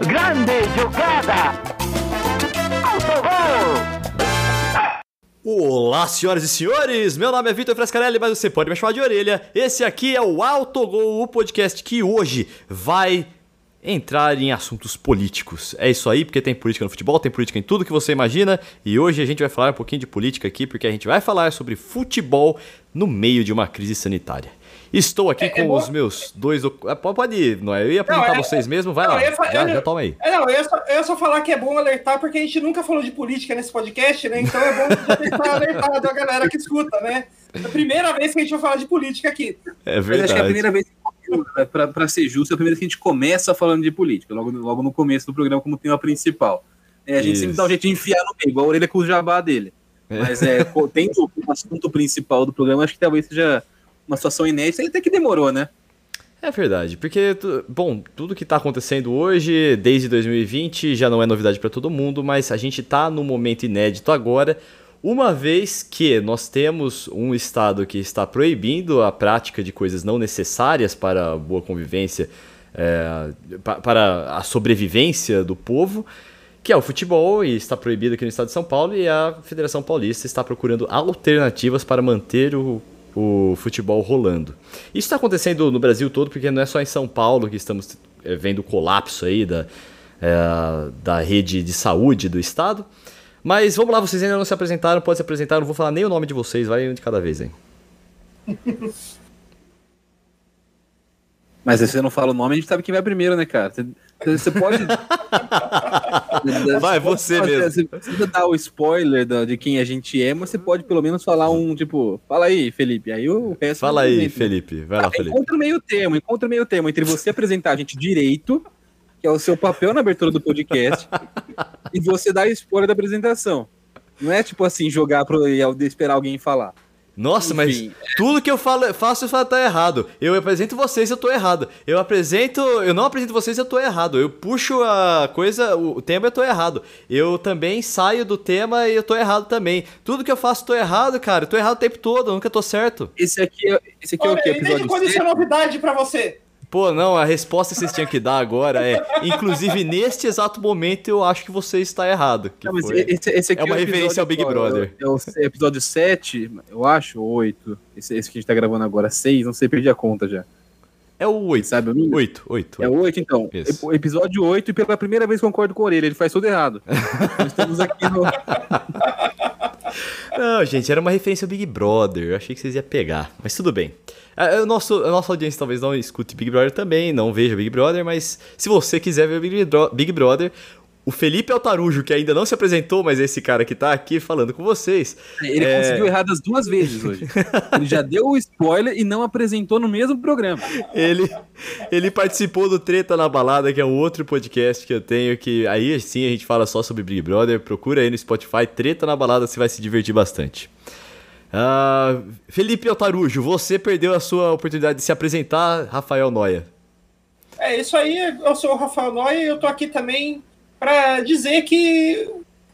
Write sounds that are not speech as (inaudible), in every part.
Grande jogada! Autogol! Olá, senhoras e senhores! Meu nome é Vitor Frescarelli, mas você pode me chamar de orelha. Esse aqui é o Autogol, o podcast que hoje vai entrar em assuntos políticos. É isso aí, porque tem política no futebol, tem política em tudo que você imagina. E hoje a gente vai falar um pouquinho de política aqui, porque a gente vai falar sobre futebol no meio de uma crise sanitária. Estou aqui É- com é os meus dois. Ah, Pode ir, não é? Eu ia apresentar Não, é- vocês mesmo, vai não, lá. eu ia fa- Já, eu- já toma aí. É, não, eu só, eu só falar que é bom alertar, porque a gente nunca falou de política nesse podcast, né? Então é bom alertado a galera que escuta, né? É a primeira vez que a gente vai falar de política aqui. É Mas acho que é a verdade. primeira vez, que- pra, pra ser justo, é a primeira vez que a gente começa falando de política, logo, no- logo no começo do programa, como tema principal. É, a gente Isso. sempre dá um jeito de enfiar no meio, igual a orelha com o jabá dele. Mas é, tendo o assunto principal do programa, acho que talvez seja uma situação inédita, e até que demorou, né? É verdade, porque, bom, tudo que tá acontecendo hoje, desde 2020, já não é novidade para todo mundo, mas a gente tá num momento inédito agora, uma vez que nós temos um estado que está proibindo a prática de coisas não necessárias para a boa convivência, é, pa- para a sobrevivência do povo, que é o futebol, e está proibido aqui no estado de São Paulo, e a Federação Paulista está procurando alternativas para manter o, o futebol rolando. Isso está acontecendo no Brasil todo, porque não é só em São Paulo que estamos eh, vendo o colapso aí da, eh, da rede de saúde do estado. Mas vamos lá, vocês ainda não se apresentaram, pode se apresentar, não vou falar nem o nome de vocês, vai um de cada vez, hein? Mas se você não fala o nome, a gente sabe quem vai primeiro, né, cara? Você, você pode. (laughs) Vai, você mesmo. Você precisa dar o spoiler de quem a gente é, mas você pode pelo menos falar um, tipo, fala aí, Felipe. Aí o resto. Fala aí, comenta. Felipe, vai lá, Ah, Felipe. Encontra o meio termo, encontra o meio termo entre você apresentar a gente direito, que é o seu papel na abertura do podcast, e você dar spoiler da apresentação. Não é tipo assim, jogar pro e esperar alguém falar. Nossa, mas Enfim. tudo que eu falo, faço eu falo tá errado. Eu apresento vocês, eu tô errado. Eu apresento, eu não apresento vocês, eu tô errado. Eu puxo a coisa, o tema eu tô errado. Eu também saio do tema e eu tô errado também. Tudo que eu faço eu tô errado, cara. Eu tô errado o tempo todo, eu nunca tô certo. Esse aqui é, esse aqui é o Olha, que? e desde Episódio quando isso é 7? novidade pra você? Pô, não, a resposta que vocês tinham que dar agora é, inclusive neste exato momento eu acho que você está errado. Não, esse, esse aqui É uma o referência ao Big qual? Brother. É o, é episódio 7, eu acho, ou 8. Esse, esse que a gente tá gravando agora, 6, não sei, perdi a conta já. É o 8. Sabe o número? 8, 8. É o 8, então. Isso. Ep- Episódio 8, e pela primeira vez concordo com o Orelha, ele faz tudo errado. (laughs) Nós estamos aqui no. Não, gente, era uma referência ao Big Brother. Eu achei que vocês iam pegar, mas tudo bem. A, a nosso, a nossa audiência talvez não escute Big Brother também, não veja Big Brother, mas se você quiser ver Big, Big Brother, o Felipe Altarujo, que ainda não se apresentou, mas é esse cara que tá aqui falando com vocês. Ele É. conseguiu errar das duas vezes hoje. (laughs) Ele já deu o spoiler e não apresentou no mesmo programa. Ele, ele participou do Treta na Balada, que é um outro podcast que eu tenho, que aí sim a gente fala só sobre Big Brother. Procura aí no Spotify, Treta na Balada, você vai se divertir bastante. Ah, Felipe Altarujo, você perdeu a sua oportunidade de se apresentar, Rafael Noia. É isso aí, eu sou o Rafael Noia e eu tô aqui também pra dizer que.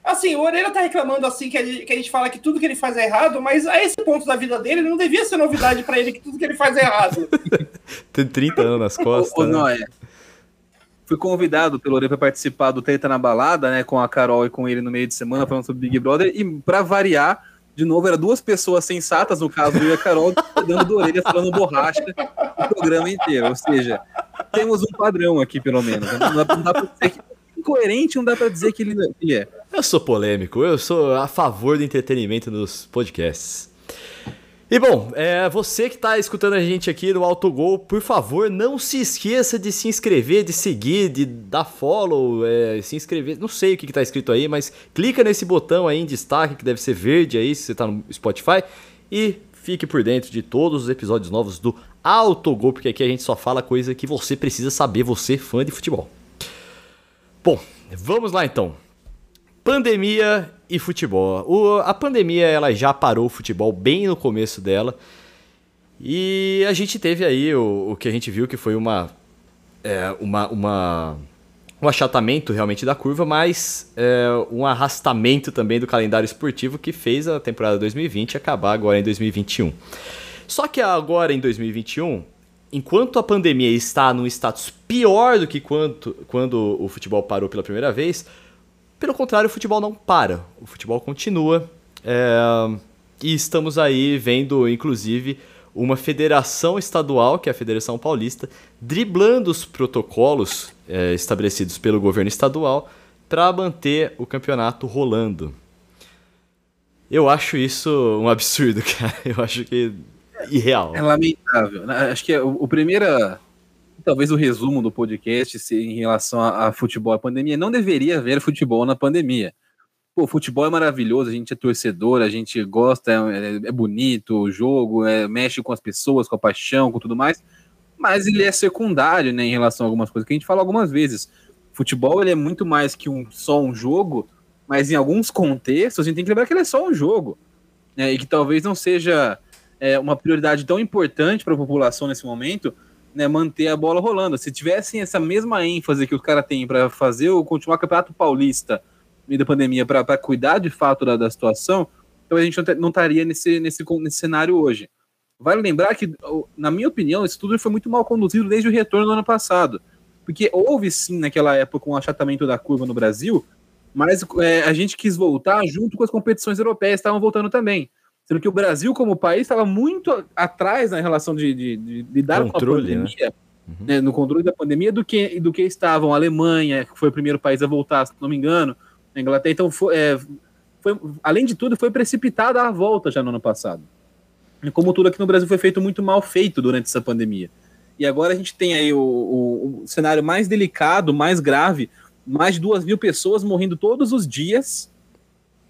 Assim, o Orelha tá reclamando assim que a, gente, que a gente fala que tudo que ele faz é errado, mas a esse ponto da vida dele não devia ser novidade pra ele que tudo que ele faz é errado. (laughs) Tem 30 anos nas costas. Ô, né? Fui convidado pelo Orelha para participar do Treta na Balada, né, com a Carol e com ele no meio de semana, falando sobre Big Brother, e pra variar, de novo, eram duas pessoas sensatas, no caso, eu e a Carol, (laughs) dando do Orelha, falando borracha o programa inteiro. Ou seja, temos um padrão aqui, pelo menos. Não dá, não dá pra dizer que incoerente, não dá pra dizer que ele, ele é. Eu sou polêmico, eu sou a favor do entretenimento nos podcasts. E bom, é, você que está escutando a gente aqui no Autogol, por favor, não se esqueça de se inscrever, de seguir, de dar follow, é, se inscrever, não sei o que está escrito aí, mas clica nesse botão aí em destaque, que deve ser verde aí, se você está no Spotify, e fique por dentro de todos os episódios novos do Autogol, porque aqui a gente só fala coisa que você precisa saber, você fã de futebol. Bom, vamos lá então. Pandemia e futebol. O- a pandemia ela já parou o futebol bem no começo dela. E a gente teve aí o, o que a gente viu que foi uma, é, uma, uma um achatamento realmente da curva, mas é, um arrastamento também do calendário esportivo que fez a temporada 2020 acabar agora em 2021. Só que agora em 2021 enquanto a pandemia está num status pior do que quanto, quando o futebol parou pela primeira vez, pelo contrário, o futebol não para. O futebol continua. É, e estamos aí vendo, inclusive, uma federação estadual, que é a Federação Paulista, driblando os protocolos é, estabelecidos pelo governo estadual para manter o campeonato rolando. Eu acho isso um absurdo, (laughs) cara. Eu acho que irreal. É lamentável. né? Acho que é o, o primeiro, talvez o resumo do podcast em relação a, a futebol, a pandemia, não deveria haver futebol na pandemia. Pô, futebol é maravilhoso, a gente é torcedor, a gente gosta, é, é bonito o jogo, é, mexe com as pessoas, com a paixão, com tudo mais, mas ele é secundário, né, em relação a algumas coisas que a gente fala algumas vezes. Futebol ele é muito mais que um, só um jogo, mas em alguns contextos a gente tem que lembrar que ele é só um jogo, né, e que talvez não seja é, uma prioridade tão importante para a população nesse momento, né, manter a bola rolando. Se tivessem essa mesma ênfase que os caras têm para fazer o continuar o Campeonato Paulista no meio da pandemia para cuidar de fato da, da situação, então a gente não estaria nesse, nesse, nesse cenário hoje. Vale lembrar que, na minha opinião, isso tudo foi muito mal conduzido desde o retorno do ano passado. Porque houve sim, naquela época, um achatamento da curva no Brasil, mas é, a gente quis voltar junto com as competições europeias, estavam voltando também. Sendo que o Brasil, como país, estava muito atrás na relação de, de, de lidar Controle, com a pandemia, né, no controle da pandemia, do que, do que estavam a Alemanha, que foi o primeiro país a voltar, se não me engano, a Inglaterra. Então, foi, é, foi- além de tudo, foi precipitada a volta já no ano passado. E como tudo aqui no Brasil foi feito muito mal feito durante essa pandemia. E agora a gente tem aí o, o- o cenário mais delicado, mais grave, mais de duas mil pessoas morrendo todos os dias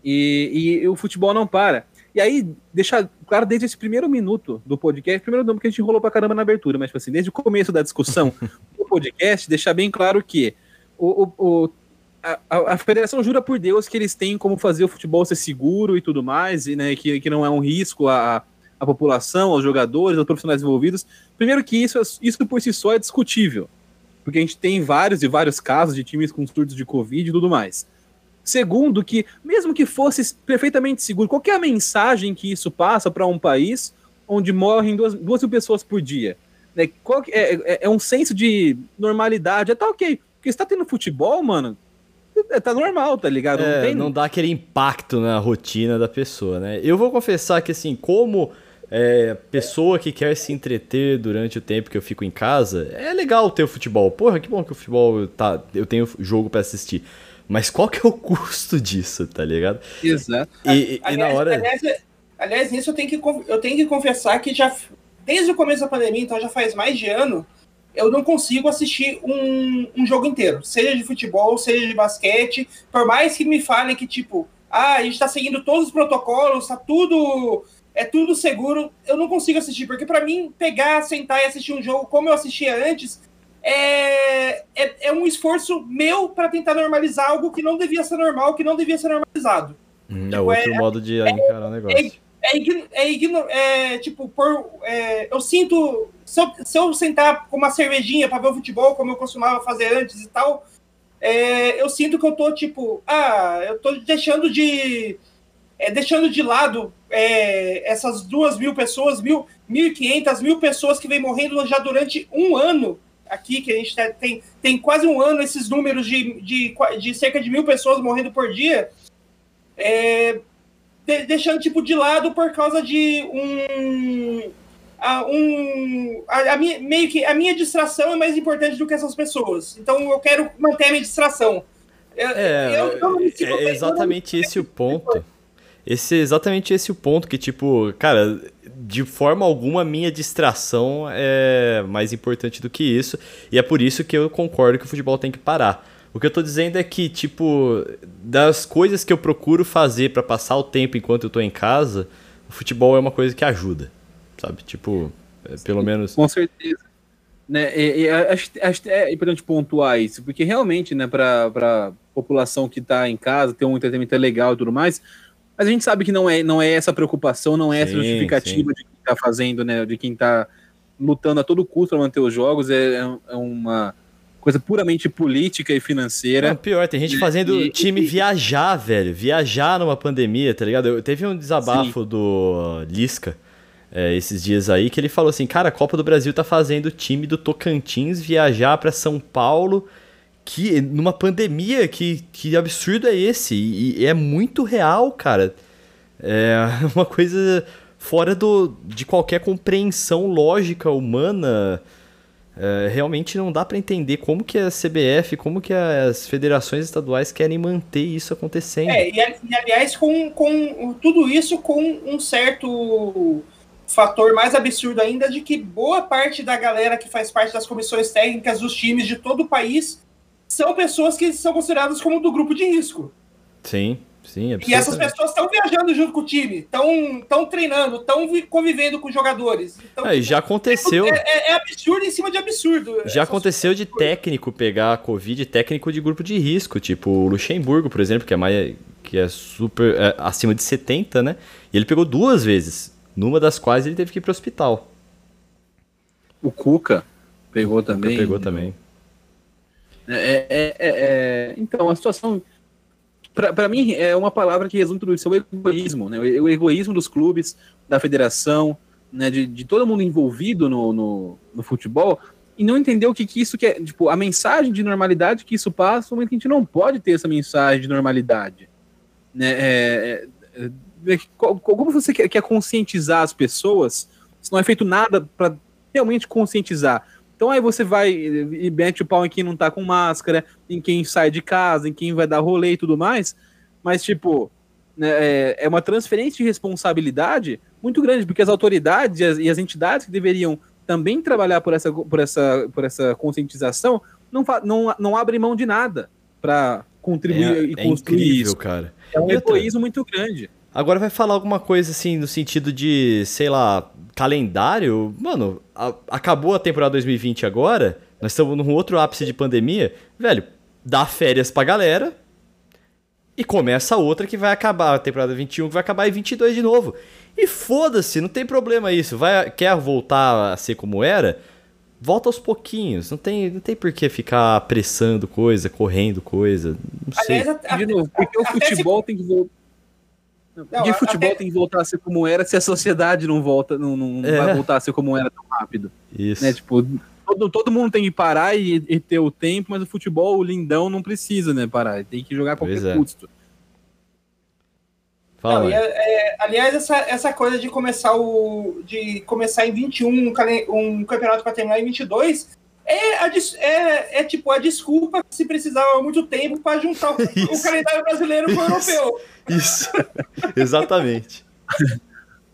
e, e o futebol não para. E aí, deixar claro desde esse primeiro minuto do podcast, primeiro não, porque a gente enrolou pra caramba na abertura, mas tipo assim, desde o começo da discussão (laughs) do podcast, deixar bem claro que o, o- o- a, a- a federação jura por Deus que eles têm como fazer o futebol ser seguro e tudo mais, e né, que, que não é um risco à, à população, aos jogadores, aos profissionais envolvidos. Primeiro que isso, isso por si só é discutível, porque a gente tem vários e vários casos de times com surtos de Covid e tudo mais. Segundo, que mesmo que fosse perfeitamente seguro, qual é a mensagem que isso passa para um país onde morrem duas, duas mil pessoas por dia? Né? É, é- é um senso de normalidade, é tá ok. Porque você tá tendo futebol, mano, é, tá normal, tá ligado? não É, tem. não dá aquele impacto na rotina da pessoa, né? Eu vou confessar que, assim, como é, pessoa que quer se entreter durante o tempo que eu fico em casa, é legal ter o futebol. Porra, que bom que o futebol tá. Eu tenho jogo pra assistir. Mas qual que é o custo disso, tá ligado? Exato. E, e- e na Aliás, hora. aliás, aliás, nisso eu tenho, que, eu tenho que confessar que já, desde o começo da pandemia, então já faz mais de ano, eu não consigo assistir um, um jogo inteiro, seja de futebol, seja de basquete, por mais que me falem que, tipo, ah, a gente tá seguindo todos os protocolos, tá tudo. É tudo seguro, eu não consigo assistir, porque para mim, pegar, sentar e assistir um jogo como eu assistia antes, é, é, é um esforço meu para tentar normalizar algo que não devia ser normal, que não devia ser normalizado. Hum, É outro modo de encarar o negócio. É, é, igno- é, tipo, por, é, eu sinto. Se eu, se eu sentar com uma cervejinha para ver o futebol, como eu costumava fazer antes e tal, é, eu sinto que eu tô, tipo, ah, eu tô deixando de. é, deixando de lado é, essas duas mil pessoas, mil, mil e quinhentas, mil pessoas que vem morrendo já durante um ano aqui, que a gente tá- tem, tem quase um ano esses números de, de, de cerca de mil pessoas morrendo por dia. É, de- deixando tipo de lado por causa de um a, um a, a minha, meio que a minha distração é mais importante do que essas pessoas então eu quero manter a minha distração Eu- É, eu- é exatamente esse o ponto. Esse é exatamente esse o ponto que, tipo, cara, de forma alguma minha distração é mais importante do que isso. E é por isso que eu concordo que o futebol tem que parar. O que eu tô dizendo é que, tipo, das coisas que eu procuro fazer pra passar o tempo enquanto eu tô em casa, o futebol é uma coisa que ajuda. Sabe? Tipo, é, pelo menos. Com certeza. Né, e, e acho, acho que é importante pontuar isso, porque realmente, né, para a população que está em casa, ter um entretenimento legal e tudo mais, mas a gente sabe que não é, não é essa preocupação, não é essa Sim, justificativa de quem está fazendo, né, de quem está lutando a todo custo para manter os jogos, é, é uma coisa puramente política e financeira. Não, pior, tem gente fazendo E- time e- viajar, velho. Viajar numa pandemia, tá ligado? Eu, teve um desabafo do Lisca é, esses dias aí, que ele falou assim, cara, a Copa do Brasil tá fazendo o time do Tocantins viajar para São Paulo, que numa pandemia, que, que absurdo é esse? E, e é muito real, cara. É (laughs) uma coisa fora do, de qualquer compreensão lógica humana. É, realmente não dá para entender como que a CBF, como que as federações estaduais querem manter isso acontecendo. É, e, e aliás, com, com tudo isso com um certo fator mais absurdo ainda de que boa parte da galera que faz parte das comissões técnicas dos times de todo o país são pessoas que são consideradas como do grupo de risco. Sim, sim. E essas pessoas estão viajando junto com o time, estão treinando, estão convivendo com os jogadores. Então, é, já aconteceu. É, é, é, absurdo em cima de absurdo. Já aconteceu de técnico pegar a Covid, técnico de grupo de risco, tipo o Luxemburgo, por exemplo, que é mais que é super é, acima de 70, né? E ele pegou duas vezes numa das quais ele teve que ir para o hospital. O Cuca pegou também. Cuca pegou também. É, é, é, é então, a situação, para mim, é uma palavra que resume tudo isso: é o egoísmo. Né? O egoísmo dos clubes, da federação, né? de, de todo mundo envolvido no, no, no futebol e não entender o que, que isso quer, tipo, a mensagem de normalidade que isso passa, mas que a gente não pode ter essa mensagem de normalidade. Né? É, é, como você quer, quer conscientizar as pessoas se não é feito nada para realmente conscientizar? Então aí você vai e mete o pau em quem não tá com máscara, em quem sai de casa, em quem vai dar rolê e tudo mais, mas tipo, né, é, é uma transferência de responsabilidade muito grande, porque as autoridades e as, e as entidades que deveriam também trabalhar por essa, por essa, por essa conscientização não, não, não abrem mão de nada para contribuir é, e é construir incrível, isso. cara. É um egoísmo muito grande. Agora vai falar alguma coisa assim no sentido de, sei lá, calendário? Mano, a, acabou a temporada 2020 agora, nós estamos num outro ápice de pandemia. Velho, dá férias pra galera e começa outra que vai acabar, a temporada 21 que vai acabar em 22 de novo. E foda-se, não tem problema isso. Vai, quer voltar a ser como era? Volta aos pouquinhos. Não tem, não tem por que ficar apressando coisa, correndo coisa. Não sei. Aliás, a, a, de novo, porque o futebol se... tem que voltar não, de futebol até... tem que voltar a ser como era se a sociedade não volta, não, não é. vai voltar a ser como era tão rápido. Isso. Né? Tipo, todo, todo mundo tem que parar e, e, ter o tempo, mas o futebol, o lindão, não precisa, né, parar. Tem que jogar a qualquer é. custo. Fala, não, é, é, aliás, essa, essa coisa de começar o. de começar em 21 um, um campeonato para terminar em 22 é, a, é, é tipo a desculpa se precisava muito tempo para juntar o, (laughs) o, calendário brasileiro com o europeu. Isso, (laughs) exatamente.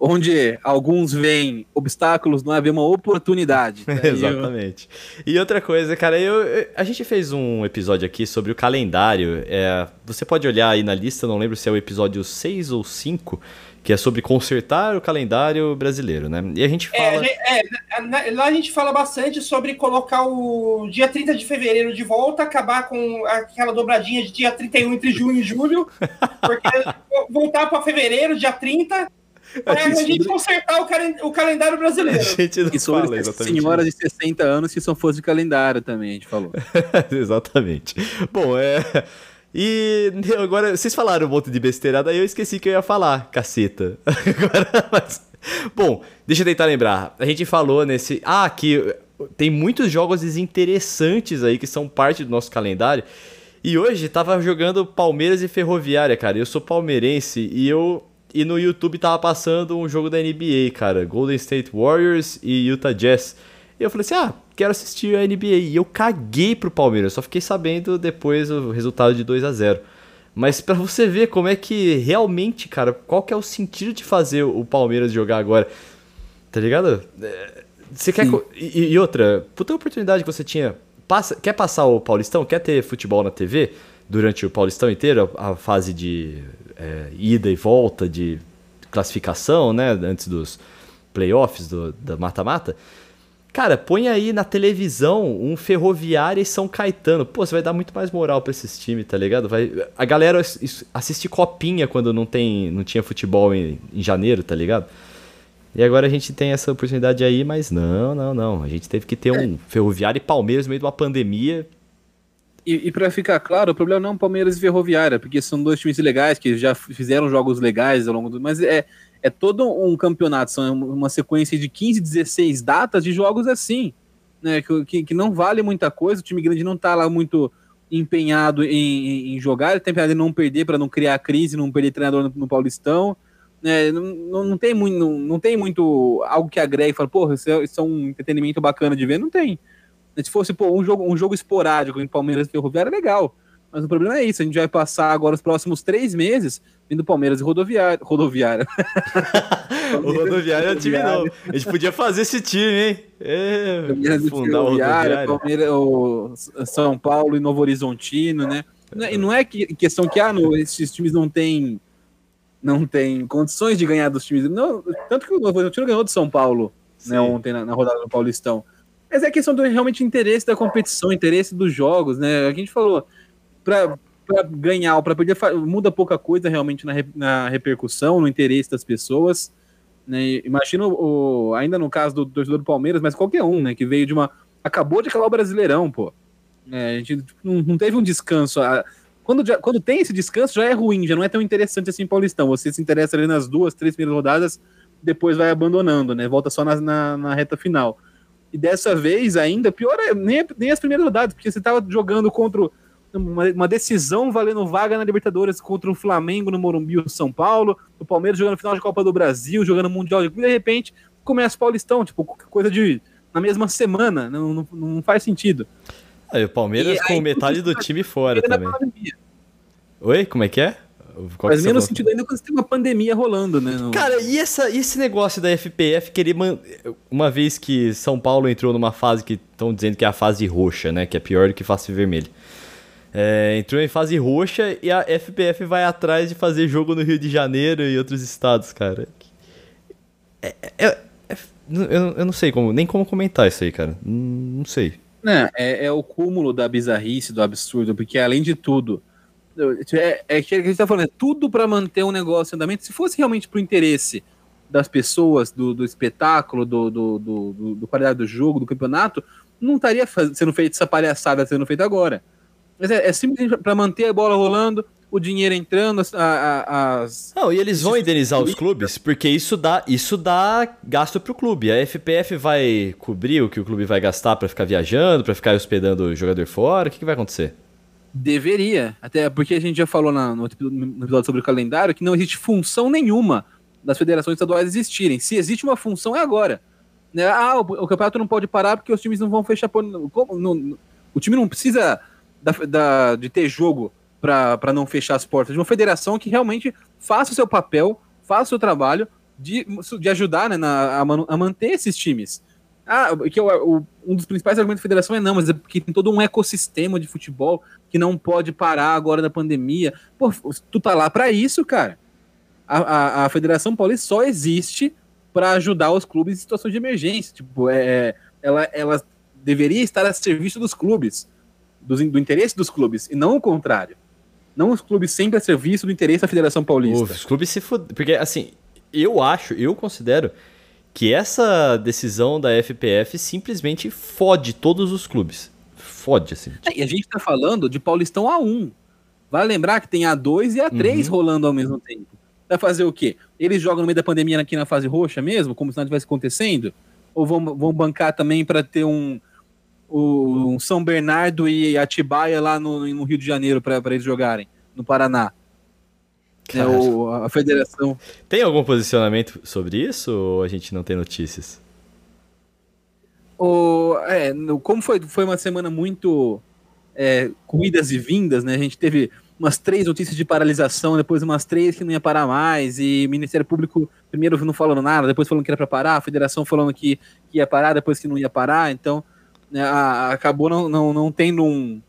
Onde alguns veem obstáculos, não havia uma oportunidade. Né? (laughs) Exatamente. E outra coisa, cara, eu, eu, a gente fez um episódio aqui sobre o calendário. É, você pode olhar aí na lista, não lembro se é o episódio 6 ou 5 que é sobre consertar o calendário brasileiro, né? E a gente é, fala. É, é, lá a gente fala bastante sobre colocar o dia 30 de fevereiro de volta, acabar com aquela dobradinha de dia 31 entre junho e julho, porque (laughs) voltar para fevereiro, dia 30. Para a gente consertar o, o, calendário brasileiro. A gente não e sobre fala exatamente senhoras de 60 anos que são fãs de calendário também, a gente falou. (laughs) exatamente. Bom, é. E agora, vocês falaram um monte de besteirada, aí eu esqueci que eu ia falar, caceta. (laughs) Agora, mas... Bom, deixa eu tentar lembrar. A gente falou nesse. Ah, que tem muitos jogos interessantes aí que são parte do nosso calendário. E hoje tava jogando Palmeiras e Ferroviária, cara. Eu sou palmeirense e eu. E no YouTube tava passando um jogo da NBA, cara. Golden State Warriors e Utah Jazz. E eu falei assim: ah, quero assistir a NBA. E eu caguei pro Palmeiras, só fiquei sabendo depois o resultado de 2 a 0 Mas para você ver como é que realmente, cara, qual que é o sentido de fazer o Palmeiras jogar agora? Tá ligado? É, você quer. E, e, outra, puta oportunidade que você tinha. Passa, quer passar o Paulistão? Quer ter futebol na TV durante o Paulistão inteiro? A, a fase de é, ida e volta, de classificação, né? Antes dos playoffs, do, da mata-mata. Cara, põe aí na televisão um Ferroviária e São Caetano. Pô, você vai dar muito mais moral para esses times, tá ligado? Vai, a galera assiste copinha quando não tem, não tinha futebol em, em janeiro, tá ligado? E agora a gente tem essa oportunidade aí, mas não, não, não. A gente teve que ter um Ferroviário e Palmeiras no meio de uma pandemia. E, e para ficar claro, o problema não é o Palmeiras e Ferroviária, porque são dois times legais que já fizeram jogos legais ao longo do. Mas é, é todo um campeonato, são uma sequência de 15, 16 datas de jogos assim, né? Que, que, não vale muita coisa, o time grande não tá lá muito empenhado em, em jogar, ele tá empenhado em não perder para não criar crise, não perder treinador no, no Paulistão. Né, não, não, tem muito, não, não tem muito algo que agregue e fala, porra, isso é, isso é um entretenimento bacana de ver, não tem. Se fosse pô, um, jogo, um jogo esporádico em Palmeiras e Ferroviária, é legal. Mas o problema é isso, a gente vai passar agora os próximos três meses vindo Palmeiras e Rodoviária. Rodoviária. (laughs) o Rodoviária é um time novo. A gente podia fazer esse time, hein? É, fundar o Rodoviária. Palmeiras, o São Paulo e Novo Horizontino, né? E não é que, questão que ah, no, esses times não têm não tem condições de ganhar dos times. Não, tanto que o Novo Horizontino ganhou do São Paulo né, ontem na, na rodada do Paulistão. Mas é questão do realmente interesse da competição, interesse dos jogos, né? A gente falou, para ganhar ou para perder, muda pouca coisa realmente na, na repercussão, no interesse das pessoas. Né? Imagino, o, ainda no caso do torcedor do Palmeiras, mas qualquer um, né? Que veio de uma. Acabou de acabar o Brasileirão, pô. É, a gente não, não, teve um descanso. Quando, já, quando tem esse descanso, já é ruim, já não é tão interessante assim Paulistão. Você se interessa ali nas duas, três primeiras rodadas, depois vai abandonando, né? Volta só na, na, na reta final. E dessa vez ainda, pior é nem, nem as primeiras rodadas, porque você estava jogando contra uma, uma, decisão valendo vaga na Libertadores contra o Flamengo no Morumbi, o São Paulo, o Palmeiras jogando final de Copa do Brasil, jogando Mundial de de repente começa o Paulistão, tipo, coisa de na mesma semana, não, não, não faz sentido. Aí o Palmeiras e, com aí, metade do time fora também. Oi, como é que é? Qual Faz menos sentido ainda quando você tem uma pandemia rolando, né? No... Cara, e, essa, e esse negócio da FPF querer. Man... Uma vez que São Paulo entrou numa fase que estão dizendo que é a fase roxa, né? Que é pior do que fase vermelha. É, entrou em fase roxa e a FPF vai atrás de fazer jogo no Rio de Janeiro e outros estados, cara. É, é, é eu, eu não sei como, nem como comentar isso aí, cara. Não sei. Não, é, é o cúmulo da bizarrice, do absurdo, porque além de tudo, é, é que a gente está falando, é tudo para manter um negócio em andamento. Se fosse realmente para o interesse das pessoas, do, do espetáculo, do, do, do, do, qualidade do jogo, do campeonato, não estaria sendo feita essa palhaçada sendo feita agora. Mas é, é simplesmente para manter a bola rolando, o dinheiro entrando, as. as... Não, e eles vão indenizar os clubes, porque isso dá, isso dá gasto pro clube. A FPF vai cobrir o que o clube vai gastar para ficar viajando, para ficar hospedando o jogador fora. O que, que vai acontecer? Deveria, até porque a gente já falou na, no, episódio sobre o calendário que não existe função nenhuma das federações estaduais existirem. Se existe uma função, é agora. Né? Ah, o, o, campeonato não pode parar porque os times não vão fechar. No, o time não precisa da, da, de ter jogo para não fechar as portas. De uma federação que realmente faça o seu papel, faça o seu trabalho de, de ajudar né, na, a, a manter esses times. Ah, que o, o, um dos principais argumentos da federação é não, mas é porque tem todo um ecossistema de futebol que não pode parar agora da pandemia. Pô, tu tá lá para isso, cara. A, a, a, Federação Paulista só existe para ajudar os clubes em situações de emergência. Tipo, é, é, ela, ela deveria estar a serviço dos clubes, do, do interesse dos clubes, e não o contrário. Não os clubes sempre a serviço do interesse da Federação Paulista. Os clubes se fud... Porque, assim, eu acho, eu considero que essa decisão da FPF simplesmente fode todos os clubes. Fode, assim. É, e a gente tá falando de Paulistão A1. Vai lembrar que tem A2 e A3 uhum. rolando ao mesmo tempo. Vai fazer o quê? Eles jogam no meio da pandemia aqui na fase roxa mesmo, como se nada tivesse acontecendo? Ou vão, vão bancar também para ter um, um São Bernardo e Atibaia lá no, no Rio de Janeiro para eles jogarem, no Paraná? É o, a federação. Tem algum posicionamento sobre isso ou a gente não tem notícias? O, é, como foi, foi uma semana muito é, corridas e vindas, né? A gente teve umas três notícias de paralisação, depois umas três que não ia parar mais, e o Ministério Público primeiro não falando nada, depois falando que era para parar, a federação falando que, que, ia parar, depois que não ia parar, então né, acabou não, não, não tendo um,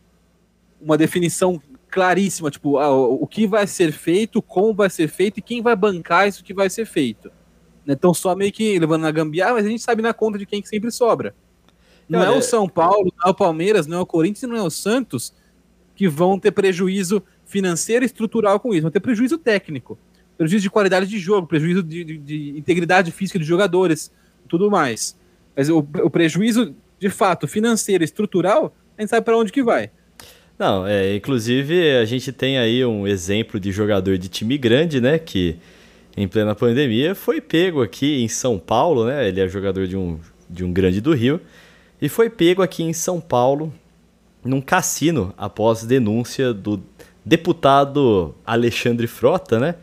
uma definição claríssima, tipo, ah, o que vai ser feito, como vai ser feito e quem vai bancar isso que vai ser feito. Então só meio que levando na gambiarra, mas a gente sabe na conta de quem que sempre sobra. Não é o São Paulo, não é o Palmeiras, não é o Corinthians, não é o Santos que vão ter prejuízo financeiro e estrutural com isso, vão ter prejuízo técnico, prejuízo de qualidade de jogo, prejuízo de, de, de integridade física de jogadores, tudo mais. Mas o, o prejuízo, de fato, financeiro e estrutural, a gente sabe para onde que vai. Não, é, inclusive a gente tem aí um exemplo de jogador de time grande, né, que em plena pandemia foi pego aqui em São Paulo, né? Ele é jogador de um, de um grande do Rio e foi pego aqui em São Paulo num cassino após denúncia do deputado Alexandre Frota, né?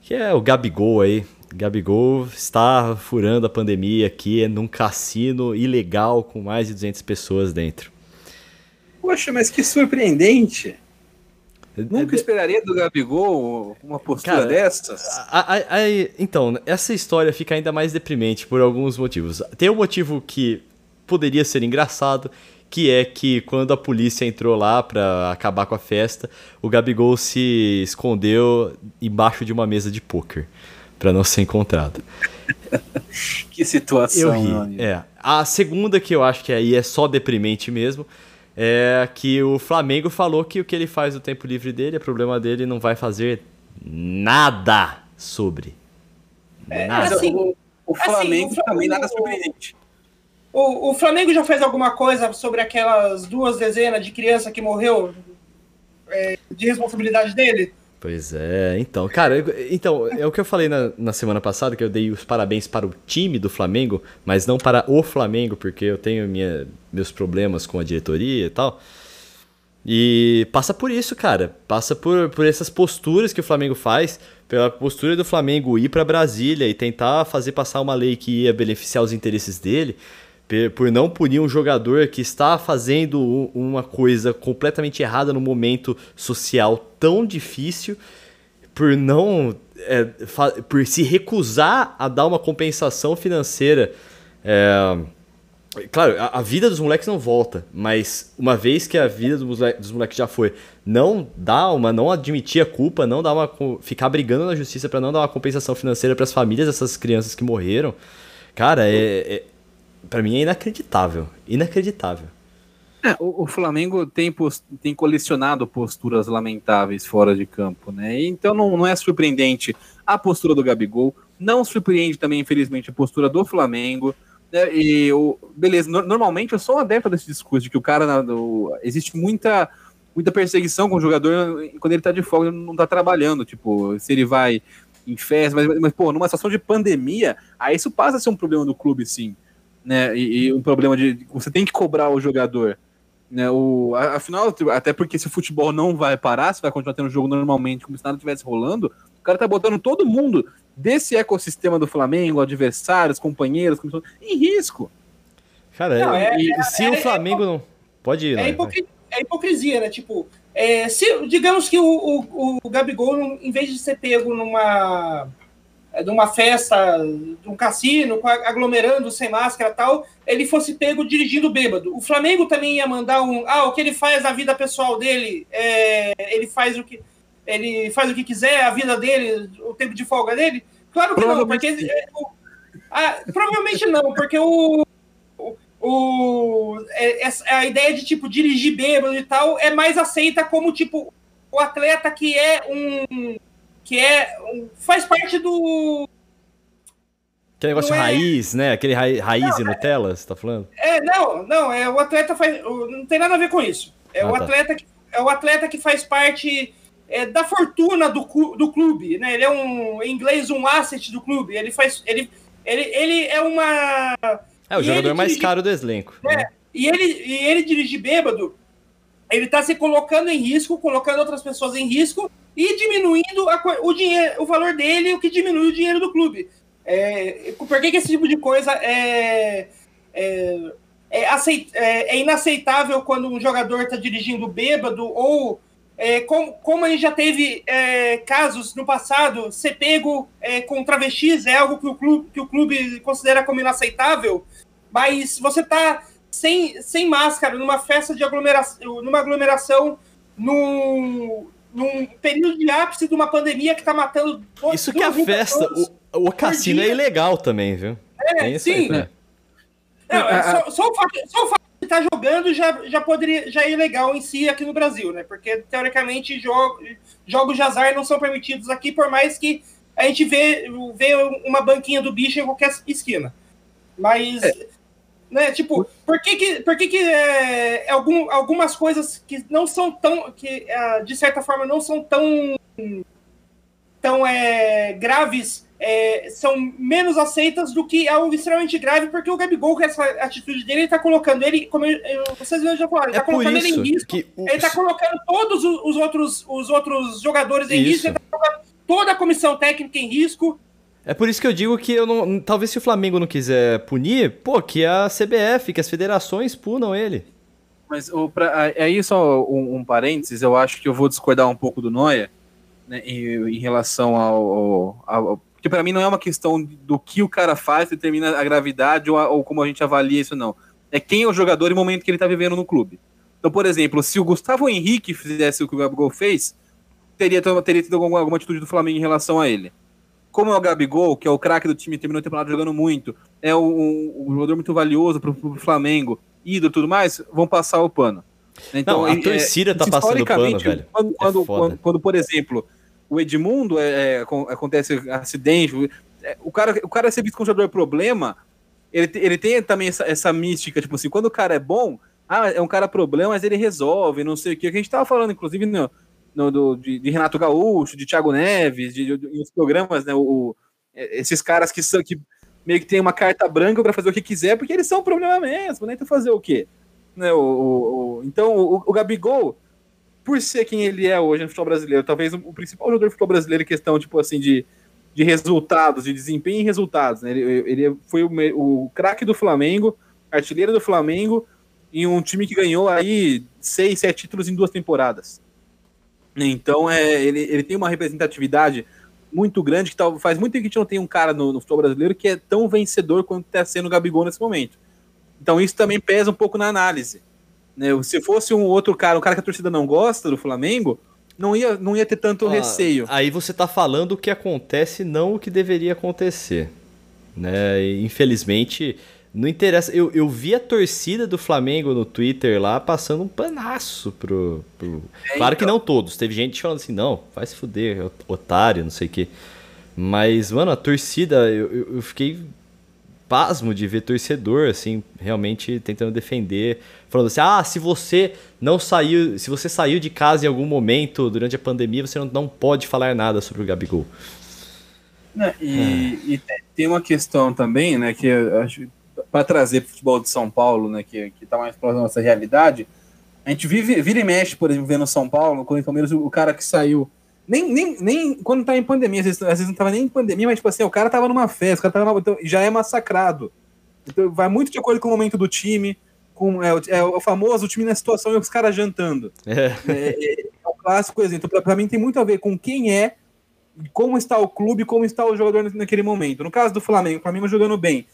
Que é o Gabigol aí. Gabigol está furando a pandemia aqui num cassino ilegal com mais de 200 pessoas dentro. Poxa, mas que surpreendente. Nunca esperaria do Gabigol uma postura Cara, dessas. A- a- a- então, essa história fica ainda mais deprimente por alguns motivos. Tem um motivo que poderia ser engraçado, que é que quando a polícia entrou lá pra acabar com a festa, o Gabigol se escondeu embaixo de uma mesa de pôquer pra não ser encontrado. (laughs) Que situação. Eu ri. É. A segunda que eu acho que aí é só deprimente mesmo é que o Flamengo falou que o que ele faz no tempo livre dele é problema dele e não vai fazer nada sobre. nada. Mas Assim, o, o assim, Flamengo o Flamengo- também nada surpreendente. O, o Flamengo já fez alguma coisa sobre aquelas duas dezenas de criança que morreu é, de responsabilidade dele? Pois é, então, cara, então, é o que eu falei na, na semana passada, que eu dei os parabéns para o time do Flamengo, mas não para o Flamengo, porque eu tenho minha, meus problemas com a diretoria e tal. E passa por isso, cara. Passa por, por essas posturas que o Flamengo faz, pela postura do Flamengo ir para Brasília e tentar fazer passar uma lei que ia beneficiar os interesses dele, por não punir um jogador que está fazendo uma coisa completamente errada no momento social tão difícil, por não é, por se recusar a dar uma compensação financeira. É, Claro, a, a vida dos moleques não volta, mas uma vez que a vida dos, dos moleques já foi, não dá uma, não admitir a culpa, não dar uma, ficar brigando na justiça pra não dar uma compensação financeira pras famílias dessas crianças que morreram, cara, é, é para mim é inacreditável, inacreditável. É, o, o Flamengo tem, pos- tem colecionado posturas lamentáveis fora de campo, né? Então não, não é surpreendente a postura do Gabigol, não surpreende também, infelizmente, a postura do Flamengo. né? E o, beleza, no- normalmente eu sou adepto desse discurso de que o cara na- do- existe muita muita perseguição com o jogador quando ele tá de folga, não tá trabalhando, tipo, se ele vai em festa, mas, mas pô, numa situação de pandemia, aí isso passa a ser um problema do clube, sim, né? E, e um problema de você tem que cobrar o jogador. Né, o, afinal, até porque se o futebol não vai parar, se vai continuar tendo jogo normalmente, como se nada estivesse rolando, o cara tá botando todo mundo desse ecossistema do Flamengo, adversários, companheiros, em risco. Cara, Não, é- e se é- o é- Flamengo não pode ir, É, né? hipocri- é hipocrisia, né? Tipo, é, se, digamos que o, o, o Gabigol, em vez de ser pego numa, é, numa festa, num cassino, com a- aglomerando sem máscara e tal, ele fosse pego dirigindo bêbado. O Flamengo também ia mandar um. Ah, o que ele faz na vida pessoal dele, é, ele faz o que. Ele faz o que quiser, a vida dele, o tempo de folga dele? Claro que não, porque. é, o- ah, provavelmente não, porque o, o, é- a ideia de tipo dirigir bêbado e tal é mais aceita como tipo o atleta que é um que é faz parte do Aquele negócio não é- raiz, né? Aquele ra raiz e Nutella, você tá falando? é não não é o atleta faz não tem nada a ver com isso é Ah, o tá. atleta que é o atleta que faz parte é, da fortuna do, do clube né ele é um em inglês um asset do clube ele faz ele ele, ele é uma É o jogador mais dirige- caro do elenco. né? E ele, e ele dirigir bêbado, ele tá se colocando em risco, colocando outras pessoas em risco e diminuindo a o, dinheiro, o valor dele, o que diminui o dinheiro do clube. É, por que, que esse tipo de coisa é, é, é, aceit- é- é inaceitável quando um jogador está dirigindo bêbado ou é, como, como a gente já teve é, casos no passado, ser pego com travestis é algo que o clube, que o clube considera como inaceitável, mas você tá sem, sem máscara numa festa de aglomeração, numa aglomeração num, num período de ápice de uma pandemia que tá matando Isso que é a festa. O, o cassino é ilegal também, viu? É, Tem isso aí, sim. né? Não, é A- só, só o fato, só o fato de estar jogando já, já poderia já é legal em si aqui no Brasil, né? Porque teoricamente jogo, jogos de azar não são permitidos aqui, por mais que a gente vê, vê uma banquinha do bicho em qualquer esquina. Mas, Né? Tipo, por que que, por que, que é, algum, algumas coisas que não são tão, que é, de certa forma não são tão, tão é, graves, é, são menos aceitas do que algo extremamente grave, porque o Gabigol, com essa atitude dele, ele tá colocando ele, como eu, vocês já falaram, ele É tá por colocando ele em risco. o- Ele tá colocando todos os, os outros, os outros jogadores em Isso. risco, ele tá colocando toda a comissão técnica em risco. É por isso que eu digo que eu não. Talvez se o Flamengo não quiser punir, pô, que a CBF, que as federações punam ele. Mas o, pra, aí só um, um parênteses, eu acho que eu vou discordar um pouco do Noia né, em, em relação ao. ao- ao- porque para mim não é uma questão do que o cara faz determina a gravidade ou, a- ou como a gente avalia isso, não. É quem é o jogador e o momento que ele tá vivendo no clube. Então, por exemplo, se o Gustavo Henrique fizesse o que o Gabigol fez, teria, teria tido alguma, alguma atitude do Flamengo em relação a ele. Como é o Gabigol, que é o craque do time, terminou a temporada jogando muito, é um, um- jogador muito valioso pro, pro Flamengo, ídolo e tudo mais, vão passar o pano. Não, a é- torcida tá passando pano, velho. Quando, É quando, quando, quando, por exemplo, o Edmundo é, é, acon- acontece acidente, é, o cara, o cara ser visto como jogador problema, ele, ele tem também essa, essa mística, tipo assim, quando o cara é bom, ah, é um cara problema, mas ele resolve, não sei o que. Que a gente tava falando, inclusive, no, no- do, de, de Renato Gaúcho, de Thiago Neves, de, de, outros programas, né? O, é, esses caras que são que meio que tem uma carta branca para fazer o que quiser, porque eles são um problema mesmo, né? Então fazer o quê? Né, o, o- o- então, o, o Gabigol, por ser quem ele é hoje no futebol brasileiro, talvez o, principal jogador do futebol brasileiro em questão, tipo assim, de, de resultados, de desempenho e resultados, né? Ele, ele foi o, o craque do Flamengo, artilheiro do Flamengo, em um time que ganhou aí seis, sete títulos em duas temporadas. Então, é, ele, ele tem uma representatividade muito grande, que tal, faz muito tempo que a gente não tem um cara no, no futebol brasileiro que é tão vencedor quanto está sendo o Gabigol nesse momento. Então, isso também pesa um pouco na análise. Né? Se fosse um outro cara, um cara que a torcida não gosta do Flamengo, não ia, não ia ter tanto Ah, receio. Aí você tá falando o que acontece, não o que deveria acontecer. Né? E, infelizmente, não interessa. Eu, eu vi a torcida do Flamengo no Twitter lá passando um panaço pro. pro- É, Claro que então. não todos. Teve gente falando assim, não, vai se fuder, ot- otário, não sei o quê. Mas, mano, a torcida, eu, eu- fiquei pasmo de ver torcedor, assim, realmente tentando defender, falando assim, ah, se você não saiu, se você saiu de casa em algum momento durante a pandemia, você não, não pode falar nada sobre o Gabigol. Né, E, e te- tem uma questão também, né, que eu acho para trazer pro futebol de São Paulo, né, que, que tá mais próximo da nossa realidade, a gente vive, vira e mexe, por exemplo, vendo São Paulo, com o Palmeiras, o, o cara que saiu, nem, nem, nem quando tá em pandemia, às vezes, às vezes não tava nem em pandemia, mas tipo assim, o cara tava numa festa, o cara tava numa, então, já é massacrado. Então vai muito de acordo com o momento do time, com é, o- é o famoso time na situação e os caras jantando. (laughs) É. É, é, é um clássico exemplo. Pra, pra mim tem muito a ver com quem é, como está o clube, como está o jogador naquele momento. No caso do Flamengo, o Flamengo jogando bem,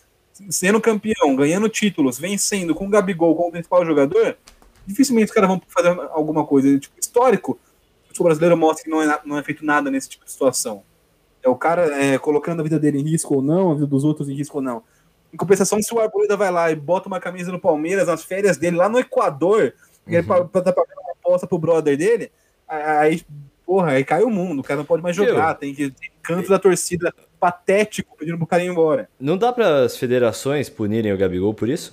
sendo campeão, ganhando títulos, vencendo com o Gabigol como principal jogador, dificilmente os caras vão fazer alguma coisa. Tipo, histórico, o brasileiro mostra que não é, não é feito nada nesse tipo de situação. É o cara é, colocando a vida dele em risco ou não, a vida dos outros em risco ou não. Em compensação, se o Arboleda vai lá e bota uma camisa no Palmeiras, nas férias dele, lá no Equador, que ele Uhum. tá pagando uma aposta pro brother dele, aí, porra, aí cai o mundo, o cara não pode mais jogar, tem que tem canto da torcida patético pedindo pro cara ir embora. Não dá para as federações punirem o Gabigol por isso?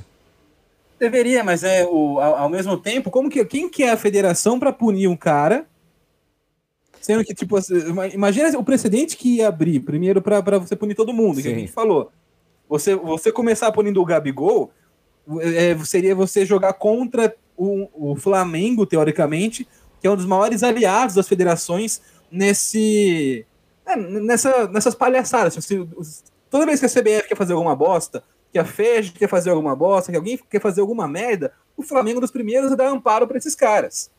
Deveria, mas é o, ao, ao mesmo tempo, como que quem que é a federação pra punir um cara? Sendo que, tipo, assim, ima- imagina o precedente que ia abrir, primeiro pra pra você punir todo mundo, que a Sim. gente falou. Você, você começar punindo o Gabigol, é, seria você jogar contra o, o Flamengo, teoricamente, que é um dos maiores aliados das federações nesse. É, nessa, nessas palhaçadas. Se- se- toda vez que a CBF quer fazer alguma bosta, que a FED quer fazer alguma bosta, que alguém quer fazer alguma merda, o Flamengo é dos primeiros a dar amparo para esses caras.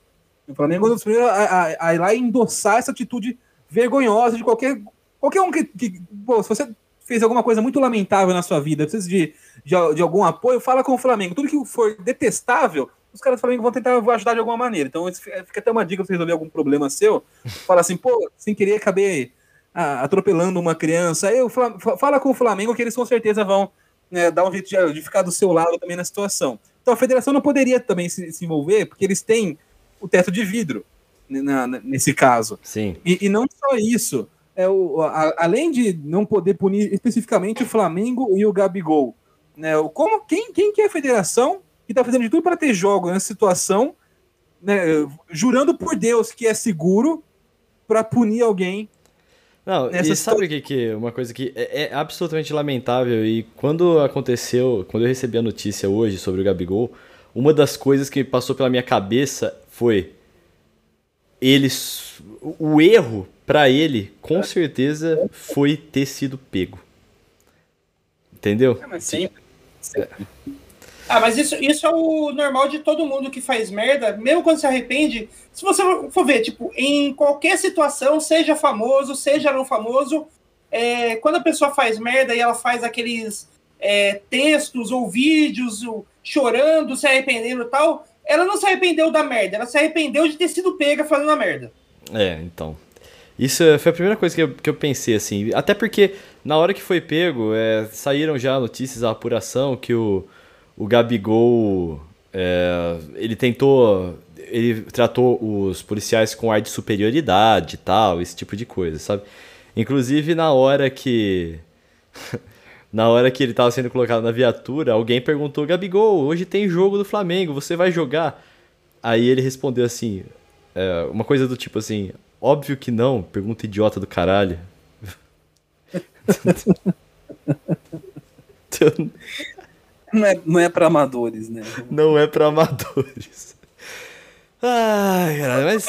O Flamengo é dos primeiros a, a- a ir lá e endossar essa atitude vergonhosa de qualquer. Qualquer um que. que pô, se você fez alguma coisa muito lamentável na sua vida, precisa de, de, de algum apoio, fala com o Flamengo. Tudo que for detestável, os caras do Flamengo vão tentar ajudar de alguma maneira. Então, fica até uma dica pra você resolver algum problema seu. Fala assim, pô, sem querer acabei ah, atropelando uma criança. O fa- fala com o Flamengo que eles com certeza vão né, dar um jeito de, de ficar do seu lado também na situação. Então a federação não poderia também se, se envolver, porque eles têm o teto de vidro né, na- na- nesse caso. Sim. E, e não só isso, é o, a- além de não poder punir especificamente o Flamengo e o Gabigol, Né? Como, quem, quem que é a federação que está fazendo de tudo para ter jogo nessa situação, né, jurando por Deus que é seguro para punir alguém não, Nessa e sabe o que, que uma coisa que é, é, absolutamente lamentável e quando aconteceu, quando eu recebi a notícia hoje sobre o Gabigol, uma das coisas que passou pela minha cabeça foi eles o erro para ele com certeza foi ter sido pego. Entendeu? É, mas sempre. sempre. Ah, mas isso, isso é o normal de todo mundo que faz merda, mesmo quando se arrepende. Se você for ver, tipo, em qualquer situação, seja famoso, seja não famoso, é, quando a pessoa faz merda e ela faz aqueles é, textos ou vídeos ou, chorando, se arrependendo e tal, ela não se arrependeu da merda, ela se arrependeu de ter sido pega fazendo a merda. É, então. Isso foi a primeira coisa que eu, que eu pensei, assim. Até porque, na hora que foi pego, é, saíram já notícias, a apuração, que o o Gabigol, é, ele tentou, ele tratou os policiais com ar de superioridade e tal, esse tipo de coisa, sabe? Inclusive na hora que (laughs) na hora que ele estava sendo colocado na viatura, alguém perguntou: "Gabigol, hoje tem jogo do Flamengo, você vai jogar?" Aí ele respondeu assim, é, uma coisa do tipo assim: "Óbvio que não, pergunta idiota do caralho." (laughs) (laughs) não é, não é para amadores, né? Não é para amadores. Ai, cara, mas.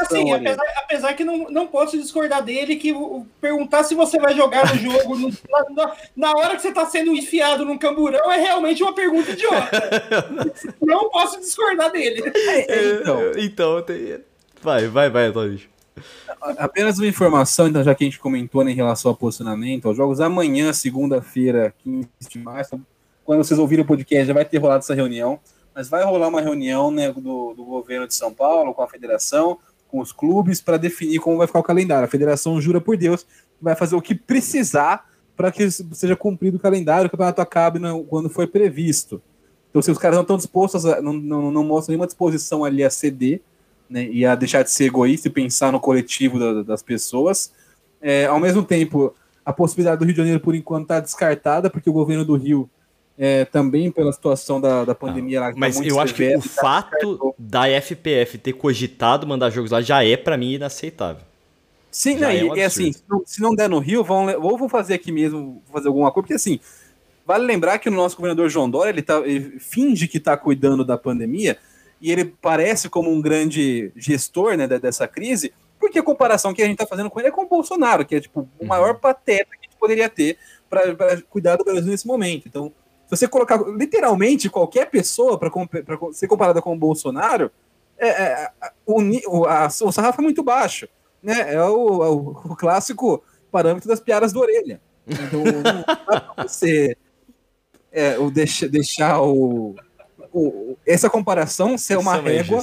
Assim, apesar, apesar, que não, não posso discordar dele, que perguntar se você vai jogar no jogo no, na, na, hora que você está sendo enfiado num camburão é realmente uma pergunta idiota. (laughs) não posso discordar dele. É, então, então tem... vai, vai, vai, Antônio. Apenas uma informação, então, já que a gente comentou né, em relação ao posicionamento, os jogos amanhã, segunda-feira, 15 de março, quando vocês ouvirem o podcast, já vai ter rolado essa reunião. Mas vai rolar uma reunião né, do, do governo de São Paulo, com a federação, com os clubes, para definir como vai ficar o calendário. A federação jura por Deus que vai fazer o que precisar para que seja cumprido o calendário, o campeonato acabe no, quando foi previsto. Então, se os caras não estão dispostos, a, não, não, não mostram nenhuma disposição ali a ceder né, e a deixar de ser egoísta e pensar no coletivo da, das pessoas, é, ao mesmo tempo, a possibilidade do Rio de Janeiro, por enquanto, está descartada, porque o governo do Rio é, também pela situação da, da pandemia. Ah, lá, mas tá eu acho que o tá fato da FPF ter cogitado mandar jogos lá já é para mim inaceitável. Sim, não, é um e, assim, se não, se não der no Rio, vão, ou vão fazer aqui mesmo, fazer alguma coisa, porque assim, vale lembrar que o nosso governador João Dória, ele, tá, ele finge que está cuidando da pandemia, e ele parece como um grande gestor né, dessa crise, porque a comparação que a gente está fazendo com ele é com o Bolsonaro, que é tipo o maior uhum. pateta que a gente poderia ter para cuidar do Brasil nesse momento. Então, você colocar literalmente qualquer pessoa para ser comparada com o Bolsonaro, é, é, o, a, o sarrafo é muito baixo. Né? É o, é o, o clássico parâmetro das piadas da orelha. Então, não dá pra você é, o deixa, deixar o, o, essa comparação ser uma, uma régua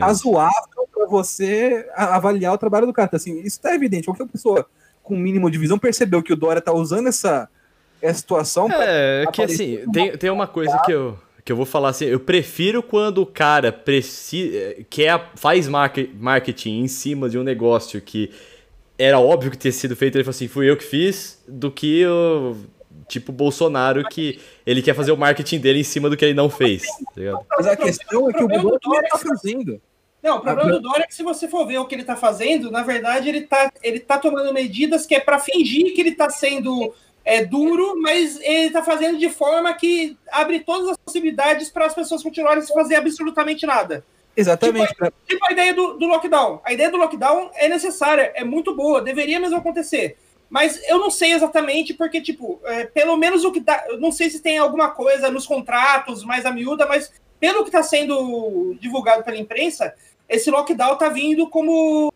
razoável para você avaliar o trabalho do cara. Então, assim, isso está evidente. Qualquer pessoa com mínimo de visão percebeu que o Dória está usando essa, é a situação. É, que assim, tem, tem uma coisa que eu, que eu vou falar assim, eu prefiro quando o cara precisa, quer, faz marketing em cima de um negócio que era óbvio que tinha sido feito, ele falou assim, fui eu que fiz, do que o tipo Bolsonaro que ele quer fazer o marketing dele em cima do que ele não fez. Tá Mas a questão é que o Bolsonaro tá fazendo. Não, o problema do Dória é que se você for ver o que ele está fazendo, na verdade ele está ele tá tomando medidas que é para fingir que ele está sendo é duro, mas ele está fazendo de forma que abre todas as possibilidades para as pessoas continuarem sem fazer absolutamente nada. Exatamente. Tipo, tipo a ideia do, do, lockdown. A ideia do lockdown é necessária, é muito boa, deveria mesmo acontecer. Mas eu não sei exatamente, porque, tipo, é, pelo menos o que dá. Eu não sei se tem alguma coisa nos contratos mais a miúda, mas pelo que está sendo divulgado pela imprensa, esse lockdown está vindo como.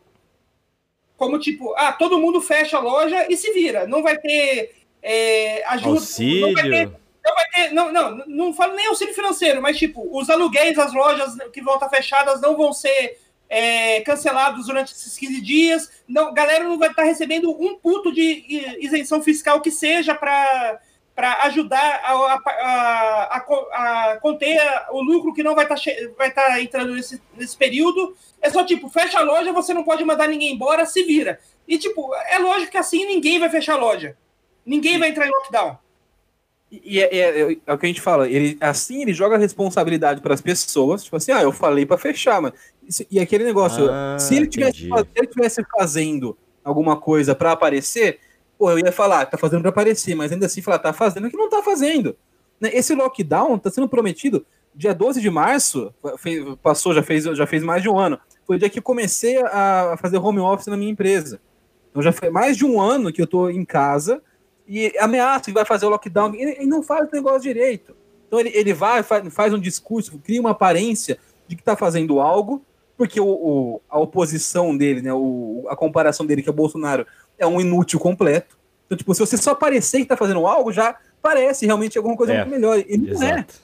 Como tipo, ah, todo mundo fecha a loja e se vira. Não vai ter é, ajuda. Auxílio. Não vai, ter, não, vai ter, não, não, não falo nem auxílio financeiro, mas tipo, os aluguéis das lojas que vão estar fechadas não vão ser é, cancelados durante esses 15 dias. Não, galera não vai estar recebendo um puto de isenção fiscal que seja para para ajudar a, a, a, a, conter o lucro que não vai estar tá, vai estar entrando nesse, nesse período. É só tipo, fecha a loja, você não pode mandar ninguém embora, se vira. E tipo, é lógico que assim ninguém vai fechar a loja. Ninguém vai entrar em lockdown. E é, é- é o que a gente fala, ele, assim ele joga a responsabilidade para as pessoas, tipo assim, ah, eu falei para fechar, mas e aquele negócio, Ah, se ele tivesse, entendi. faz- se ele tivesse fazendo alguma coisa para aparecer, pô, eu ia falar, tá fazendo para aparecer, mas ainda assim falar, tá fazendo que não tá fazendo. Né, Esse lockdown tá sendo prometido dia 12 de março, fe- passou, já fez, já fez mais de um ano. Foi o dia que eu comecei a fazer home office na minha empresa. Então já foi mais de um ano que eu tô em casa e ameaça que vai fazer o lockdown. Ele, ele não faz o negócio direito. Então ele, ele vai, faz, faz um discurso, cria uma aparência de que está fazendo algo, porque o, o- a oposição dele, né, o, a comparação dele, que é o Bolsonaro, é um inútil completo. Então, tipo, se você só parecer que está fazendo algo, já parece realmente alguma coisa É, muito melhor. E não é. Exato.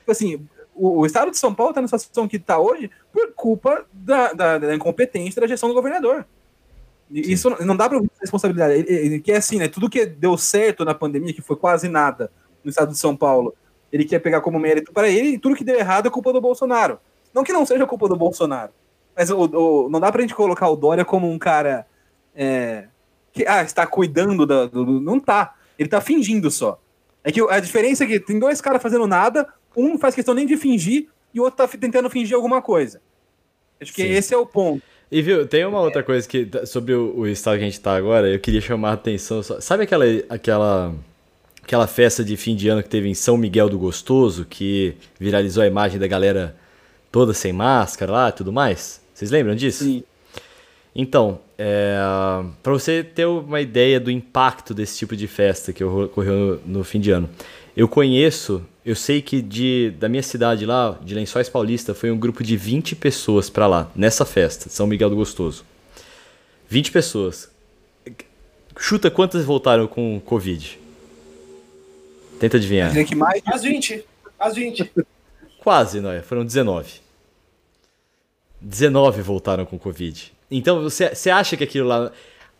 Tipo assim, o, o estado de São Paulo está na situação que está hoje por culpa da, da, da incompetência da gestão do governador. Isso não- dá para responsabilidade. Ele, ele quer assim, né? Tudo que deu certo na pandemia, que foi quase nada no estado de São Paulo, ele quer pegar como mérito para ele, e tudo que deu errado é culpa do Bolsonaro. Não que não seja culpa do Bolsonaro, mas o, o- não dá pra gente colocar o Dória como um cara é, que ah, está cuidando da, do, do- Não tá. Ele tá fingindo só. É que a diferença é que tem dois caras fazendo nada, um não faz questão nem de fingir e o outro tá fi- tentando fingir alguma coisa. Acho que Sim. esse é o ponto. E viu, tem uma outra coisa que sobre o, o estado que a gente tá agora, eu queria chamar a atenção. só- Sabe aquela, aquela, aquela festa de fim de ano que teve em São Miguel do Gostoso, que viralizou a imagem da galera toda sem máscara lá e tudo mais? Vocês lembram disso? Sim. Então, é, para você ter uma ideia do impacto desse tipo de festa que ocorreu no, no fim de ano, eu conheço, eu sei que de, da minha cidade lá, de Lençóis Paulista, foi um grupo de 20 pessoas para lá, nessa festa, São Miguel do Gostoso. 20 pessoas. Chuta quantas voltaram com Covid? Tenta adivinhar. Dizer que mais Às 20. Às 20. Quase, não é? Foram 19. 19 voltaram com Covid. Então, você, você acha que aquilo lá.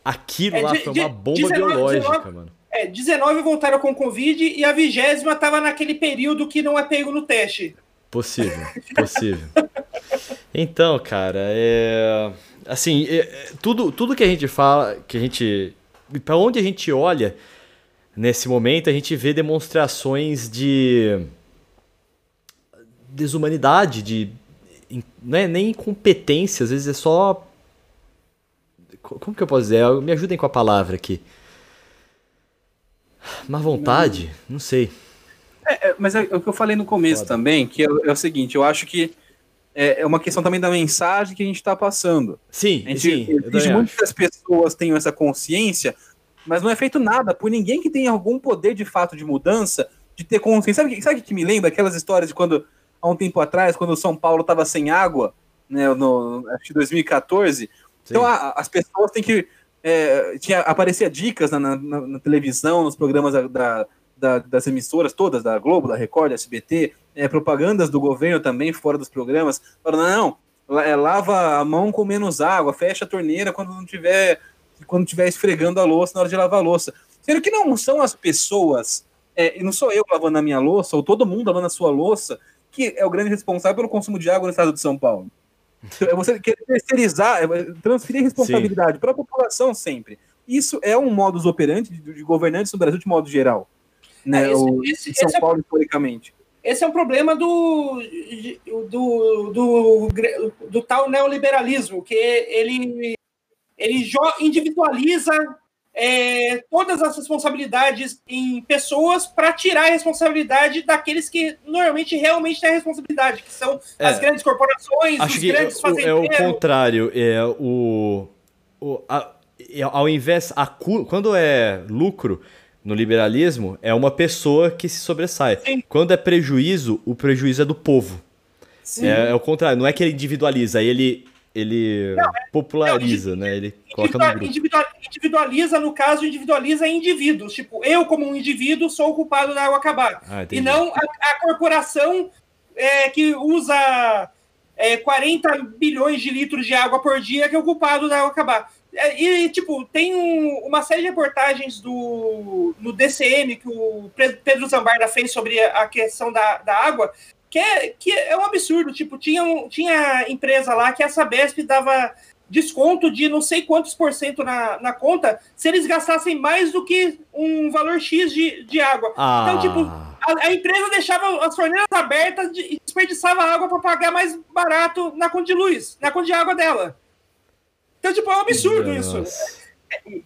Aquilo É, lá de- foi uma bomba 19, biológica, 19. mano. É, 19 voltaram com Covid e a vigésima tava naquele período que não é pego no teste. Possível, possível. Então, cara, é. Assim, é- tudo, tudo que a gente fala, que a gente. Pra onde a gente olha nesse momento, a gente vê demonstrações de. desumanidade, de. Não é nem incompetência, às vezes é só. Co- Como que eu posso dizer? Me ajudem com a palavra aqui. Má vontade? Não sei. É, mas é o que eu falei no começo Foda. também, que é, é o seguinte, eu acho que é, é uma questão também da mensagem que a gente está passando. Sim, A gente sim, exige muito acho. que as pessoas tenham essa consciência, mas não é feito nada por ninguém que tenha algum poder de fato de mudança, de ter consciência. Sabe o que, sabe que me lembra? Aquelas histórias de quando, há um tempo atrás, quando o São Paulo estava sem água, né, no, acho que 2014, então Sim. a- as pessoas têm que. É, tinha, aparecia dicas na, na- na- televisão, nos programas da- da- da- das emissoras todas, da Globo, da Record, da SBT, é, propagandas do governo também fora dos programas, falando, não, é, lava a mão com menos água, fecha a torneira quando não tiver quando tiver esfregando a louça na hora de lavar a louça. Sendo que não são as pessoas, é, e não sou eu lavando a minha louça, ou todo mundo lavando a sua louça, que é o grande responsável pelo consumo de água no estado de São Paulo. É você querer terceirizar, é transferir responsabilidade para a população sempre. Isso é um modus operandi de, de governantes no Brasil de modo geral. Né? É, esse- O- esse- em São esse é- Paulo, historicamente. Esse é um problema do, do, do, do tal neoliberalismo, que ele, ele individualiza é, todas as responsabilidades em pessoas para tirar a responsabilidade daqueles que normalmente realmente têm a responsabilidade, que são É. as grandes corporações, Acho os que grandes o- é o fazendeiros. contrário. É o, o a- é, ao invés a quando é lucro no liberalismo é uma pessoa que se sobressai. Sim. Quando é prejuízo, o prejuízo é do povo. É, é o contrário. Não é que ele individualiza, ele ele populariza, né? Ele coloca no grupo. individua- individualiza, no caso, individualiza indivíduos. Tipo, eu, como um indivíduo, sou o culpado da água acabar. Ah, E não a, a corporação é, que usa é, 40 bilhões de litros de água por dia que é o culpado da água acabar. É, E, tipo, tem um- uma série de reportagens do, no DCM que o Pedro Zambarda fez sobre a a questão da, da água, que é, que é um absurdo. Tipo, tinha, um- tinha empresa lá que a Sabesp dava desconto de não sei quantos por cento na, na conta se eles gastassem mais do que um valor X de, de água. Ah. Então, tipo, a, a empresa deixava as torneiras abertas de- e desperdiçava água para pagar mais barato na conta de luz, na conta de água dela. Então, tipo, é um absurdo isso.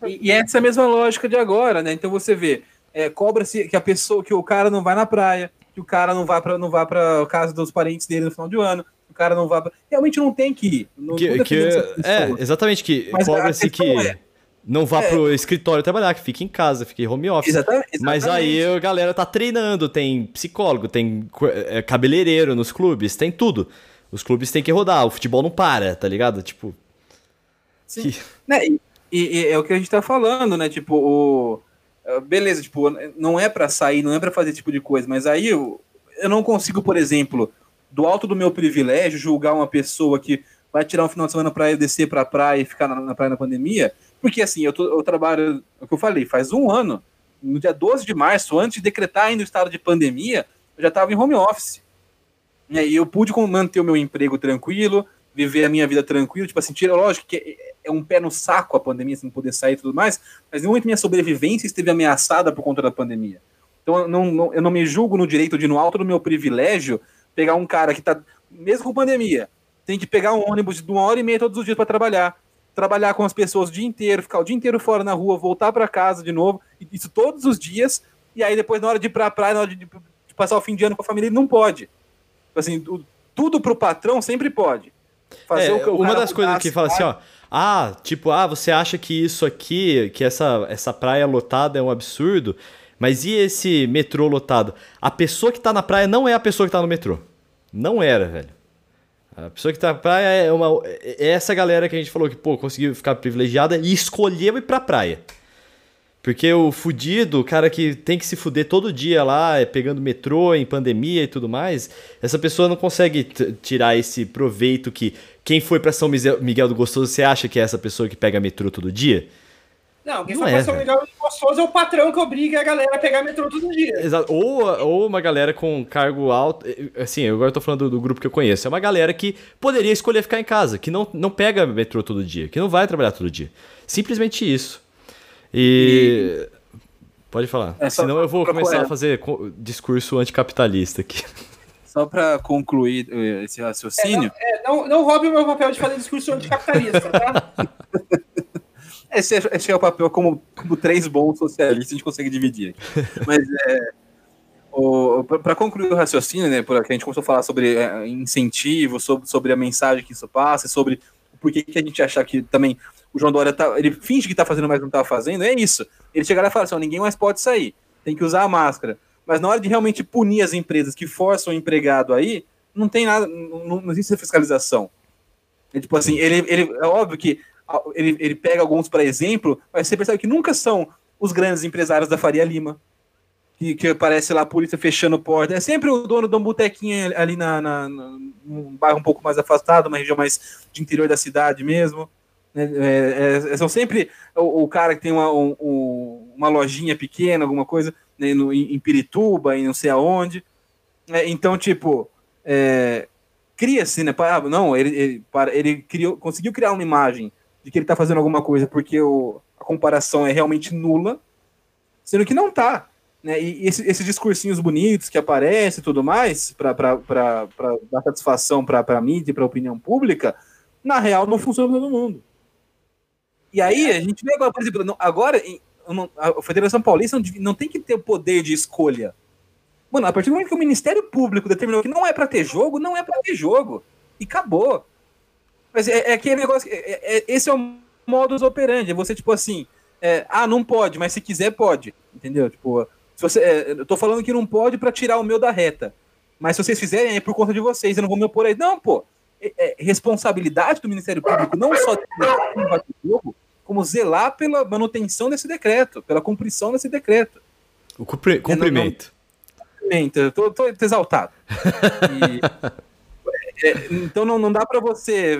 E, e essa é a mesma lógica de agora, né? Então você vê, é, cobra-se que a pessoa, que o cara não vai na praia, que o cara não vai para não vai para casa dos parentes dele no final do ano, o cara não vai pra... realmente não tem que ir. Não, Que, não que- é, pessoas. exatamente, que cobra-se que é- não vá é. pro escritório trabalhar, que fique em casa, fique em home office. Exatamente, Mas aí exatamente. a galera tá treinando, tem psicólogo, tem é, cabeleireiro nos clubes, tem tudo. Os clubes têm que rodar, o futebol não para, tá ligado? Tipo. Sim. que- Né, e- e é o que a gente tá falando, né? Tipo, o. é, Beleza, tipo, não é pra sair, não é pra fazer esse tipo de coisa, mas aí eu, eu não consigo, por exemplo, do alto do meu privilégio, julgar uma pessoa que vai tirar um final de semana ir descer pra praia e ficar na, na praia na pandemia, porque assim, eu, tô- eu trabalho, é o que eu falei, faz um ano, no dia 12 de março, antes de decretar ainda o estado de pandemia, eu já tava em home office. E aí eu pude manter o meu emprego tranquilo, viver a minha vida tranquilo, tipo assim, tira, lógico que é- um pé no saco a pandemia, sem poder sair e tudo mais, mas em momento minha sobrevivência esteve ameaçada por conta da pandemia. Então eu não, não- eu não me julgo no direito de, no alto do meu privilégio, pegar um cara que tá, mesmo com pandemia, tem que pegar um ônibus de uma hora e meia todos os dias para trabalhar, trabalhar com as pessoas o dia inteiro, ficar o dia inteiro fora na rua, voltar para casa de novo, isso todos os dias, e aí depois na hora de ir pra praia, na hora de, passar o fim de ano com a família, ele não pode. Assim, tu- tudo pro patrão sempre pode. É, o que o uma das coisas que a fala assim, ó. Ah, tipo, ah, você acha que isso aqui, que essa, essa praia lotada é um absurdo, mas e esse metrô lotado? A pessoa que tá na praia não é a pessoa que tá no metrô. Não era, velho. A pessoa que tá na praia é, uma, é essa galera que a gente falou que, pô, conseguiu ficar privilegiada e escolheu ir pra praia. Porque o fudido, o cara que tem que se fuder todo dia lá, é, pegando metrô em pandemia e tudo mais, essa pessoa não consegue tirar esse proveito que quem foi pra São Miguel do Gostoso, você acha que é essa pessoa que pega metrô todo dia? Não, quem Não foi é, pra São. Miguel do Gostoso é o patrão que obriga a galera a pegar metrô todo dia. Exato. Ou, ou uma galera com cargo alto. Assim, eu agora tô falando do, do grupo que eu conheço. É uma galera que poderia escolher ficar em casa, que não, não pega metrô todo dia, que não vai trabalhar todo dia. Simplesmente isso. E. Pode falar. É, Senão eu vou começar a fazer discurso anticapitalista aqui. Só para concluir eh, esse raciocínio, É, não, não roube o meu papel de fazer discurso anticapitalista, tá? (laughs) esse, é, esse é o papel como, como três bons socialistas, a gente consegue dividir aqui. Mas é. Para concluir o raciocínio, né, por, que a gente começou a falar sobre é, incentivo, sobre, sobre a mensagem que isso passa, sobre por que, que a gente achar que também o João Dória tá, ele finge que tá fazendo, mas não tá fazendo, é isso. Ele chega lá e fala assim: ninguém mais pode sair, tem que usar a máscara. Mas na hora de realmente punir as empresas que forçam o empregado aí, não tem nada, não, não existe fiscalização. É tipo assim, ele, ele, é óbvio que ele, ele pega alguns para exemplo, mas você percebe que nunca são os grandes empresários da Faria Lima, que, que aparece lá a polícia fechando porta. É sempre o dono de um botequinho ali na, na, na- num bairro um pouco mais afastado, uma região mais de interior da cidade mesmo. Né? É, é, são sempre o, o cara que tem uma, um- um- uma lojinha pequena, alguma coisa, né, no, em, em Pirituba, e não sei aonde. É, então, tipo, é, cria-se, né? pa- ah, Não, ele, ele, para- ele criou, conseguiu criar uma imagem de que ele está fazendo alguma coisa porque o, a comparação é realmente nula, sendo que não tá. Né? E esse- esses discursinhos bonitos que aparecem e tudo mais, para dar satisfação para a mídia e para a opinião pública, na real não funciona para todo mundo. E aí, a gente vê agora, por exemplo, agora a Federação Paulista não, tem que ter o poder de escolha. Mano, a partir do momento que o Ministério Público determinou que não é para ter jogo, não é para ter jogo. E acabou. Mas é, é aquele negócio. é- é- é- esse é o modus operandi. É você, tipo assim. é, ah, não pode, mas se quiser, pode. Entendeu? Tipo, se você, é, eu tô falando que não pode para tirar o meu da reta. Mas se vocês fizerem, é por conta de vocês. Eu não vou me opor aí. Não, pô. É, é responsabilidade do Ministério Público não só de não jogo, como zelar pela manutenção desse decreto, pela cumprição desse decreto. O cumpri- cumprimento. Exatamente, eu tô, tô exaltado. (laughs) E, é, então não, não dá para você.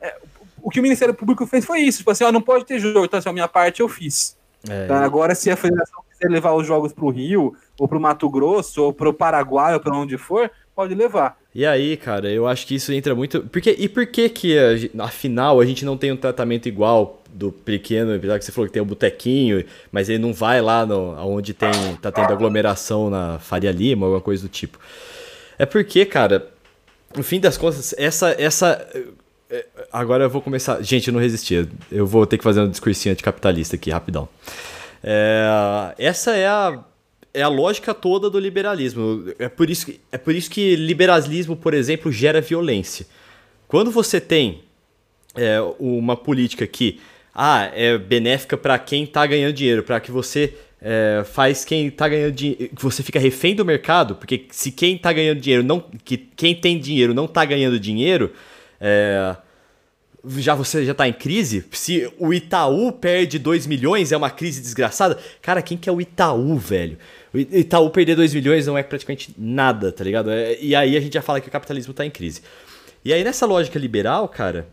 é, o que o Ministério Público fez foi isso, tipo assim, ó, não pode ter jogo, então assim, a minha parte eu fiz. É, Tá? Agora, se a federação quiser levar os jogos pro Rio, ou pro Mato Grosso, ou pro Paraguai, ou pra onde for, pode levar. E aí, cara, eu acho que isso entra muito. Porque, e por que que, afinal, a gente não tem um tratamento igual do pequeno, apesar que você falou que tem o botequinho, mas ele não vai lá no, onde tem, tá tendo aglomeração na Faria Lima, alguma coisa do tipo. É porque, cara, no fim das contas, essa. essa é, agora eu vou começar. Gente, eu não resisti. Eu vou ter que fazer um discursinho anticapitalista aqui, rapidão. É, essa é a, é a lógica toda do liberalismo. É por, isso, que- é por isso que liberalismo, por exemplo, gera violência. Quando você tem é, uma política que ah, é benéfica para quem está ganhando dinheiro, para que você é, faz quem está ganhando dinheiro, que você fica refém do mercado, porque se quem está ganhando dinheiro não, que quem tem dinheiro não está ganhando dinheiro, é, já você já tá em crise? Se o Itaú perde 2 milhões, é uma crise desgraçada. Cara, quem que é o Itaú, velho? Itaú perder 2 milhões não é praticamente nada, tá ligado? É- e aí a gente já fala que o capitalismo tá em crise. E aí nessa lógica liberal, cara,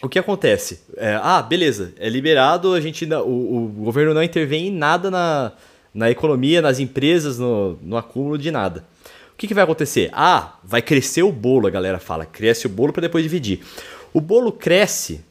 o que acontece? É, ah, beleza, é liberado, a gente o, o governo não intervém em nada na, na economia, nas empresas, no, no acúmulo de nada. O que, que vai acontecer? Ah, vai crescer o bolo, a galera fala. Cresce o bolo para depois dividir. O bolo cresce,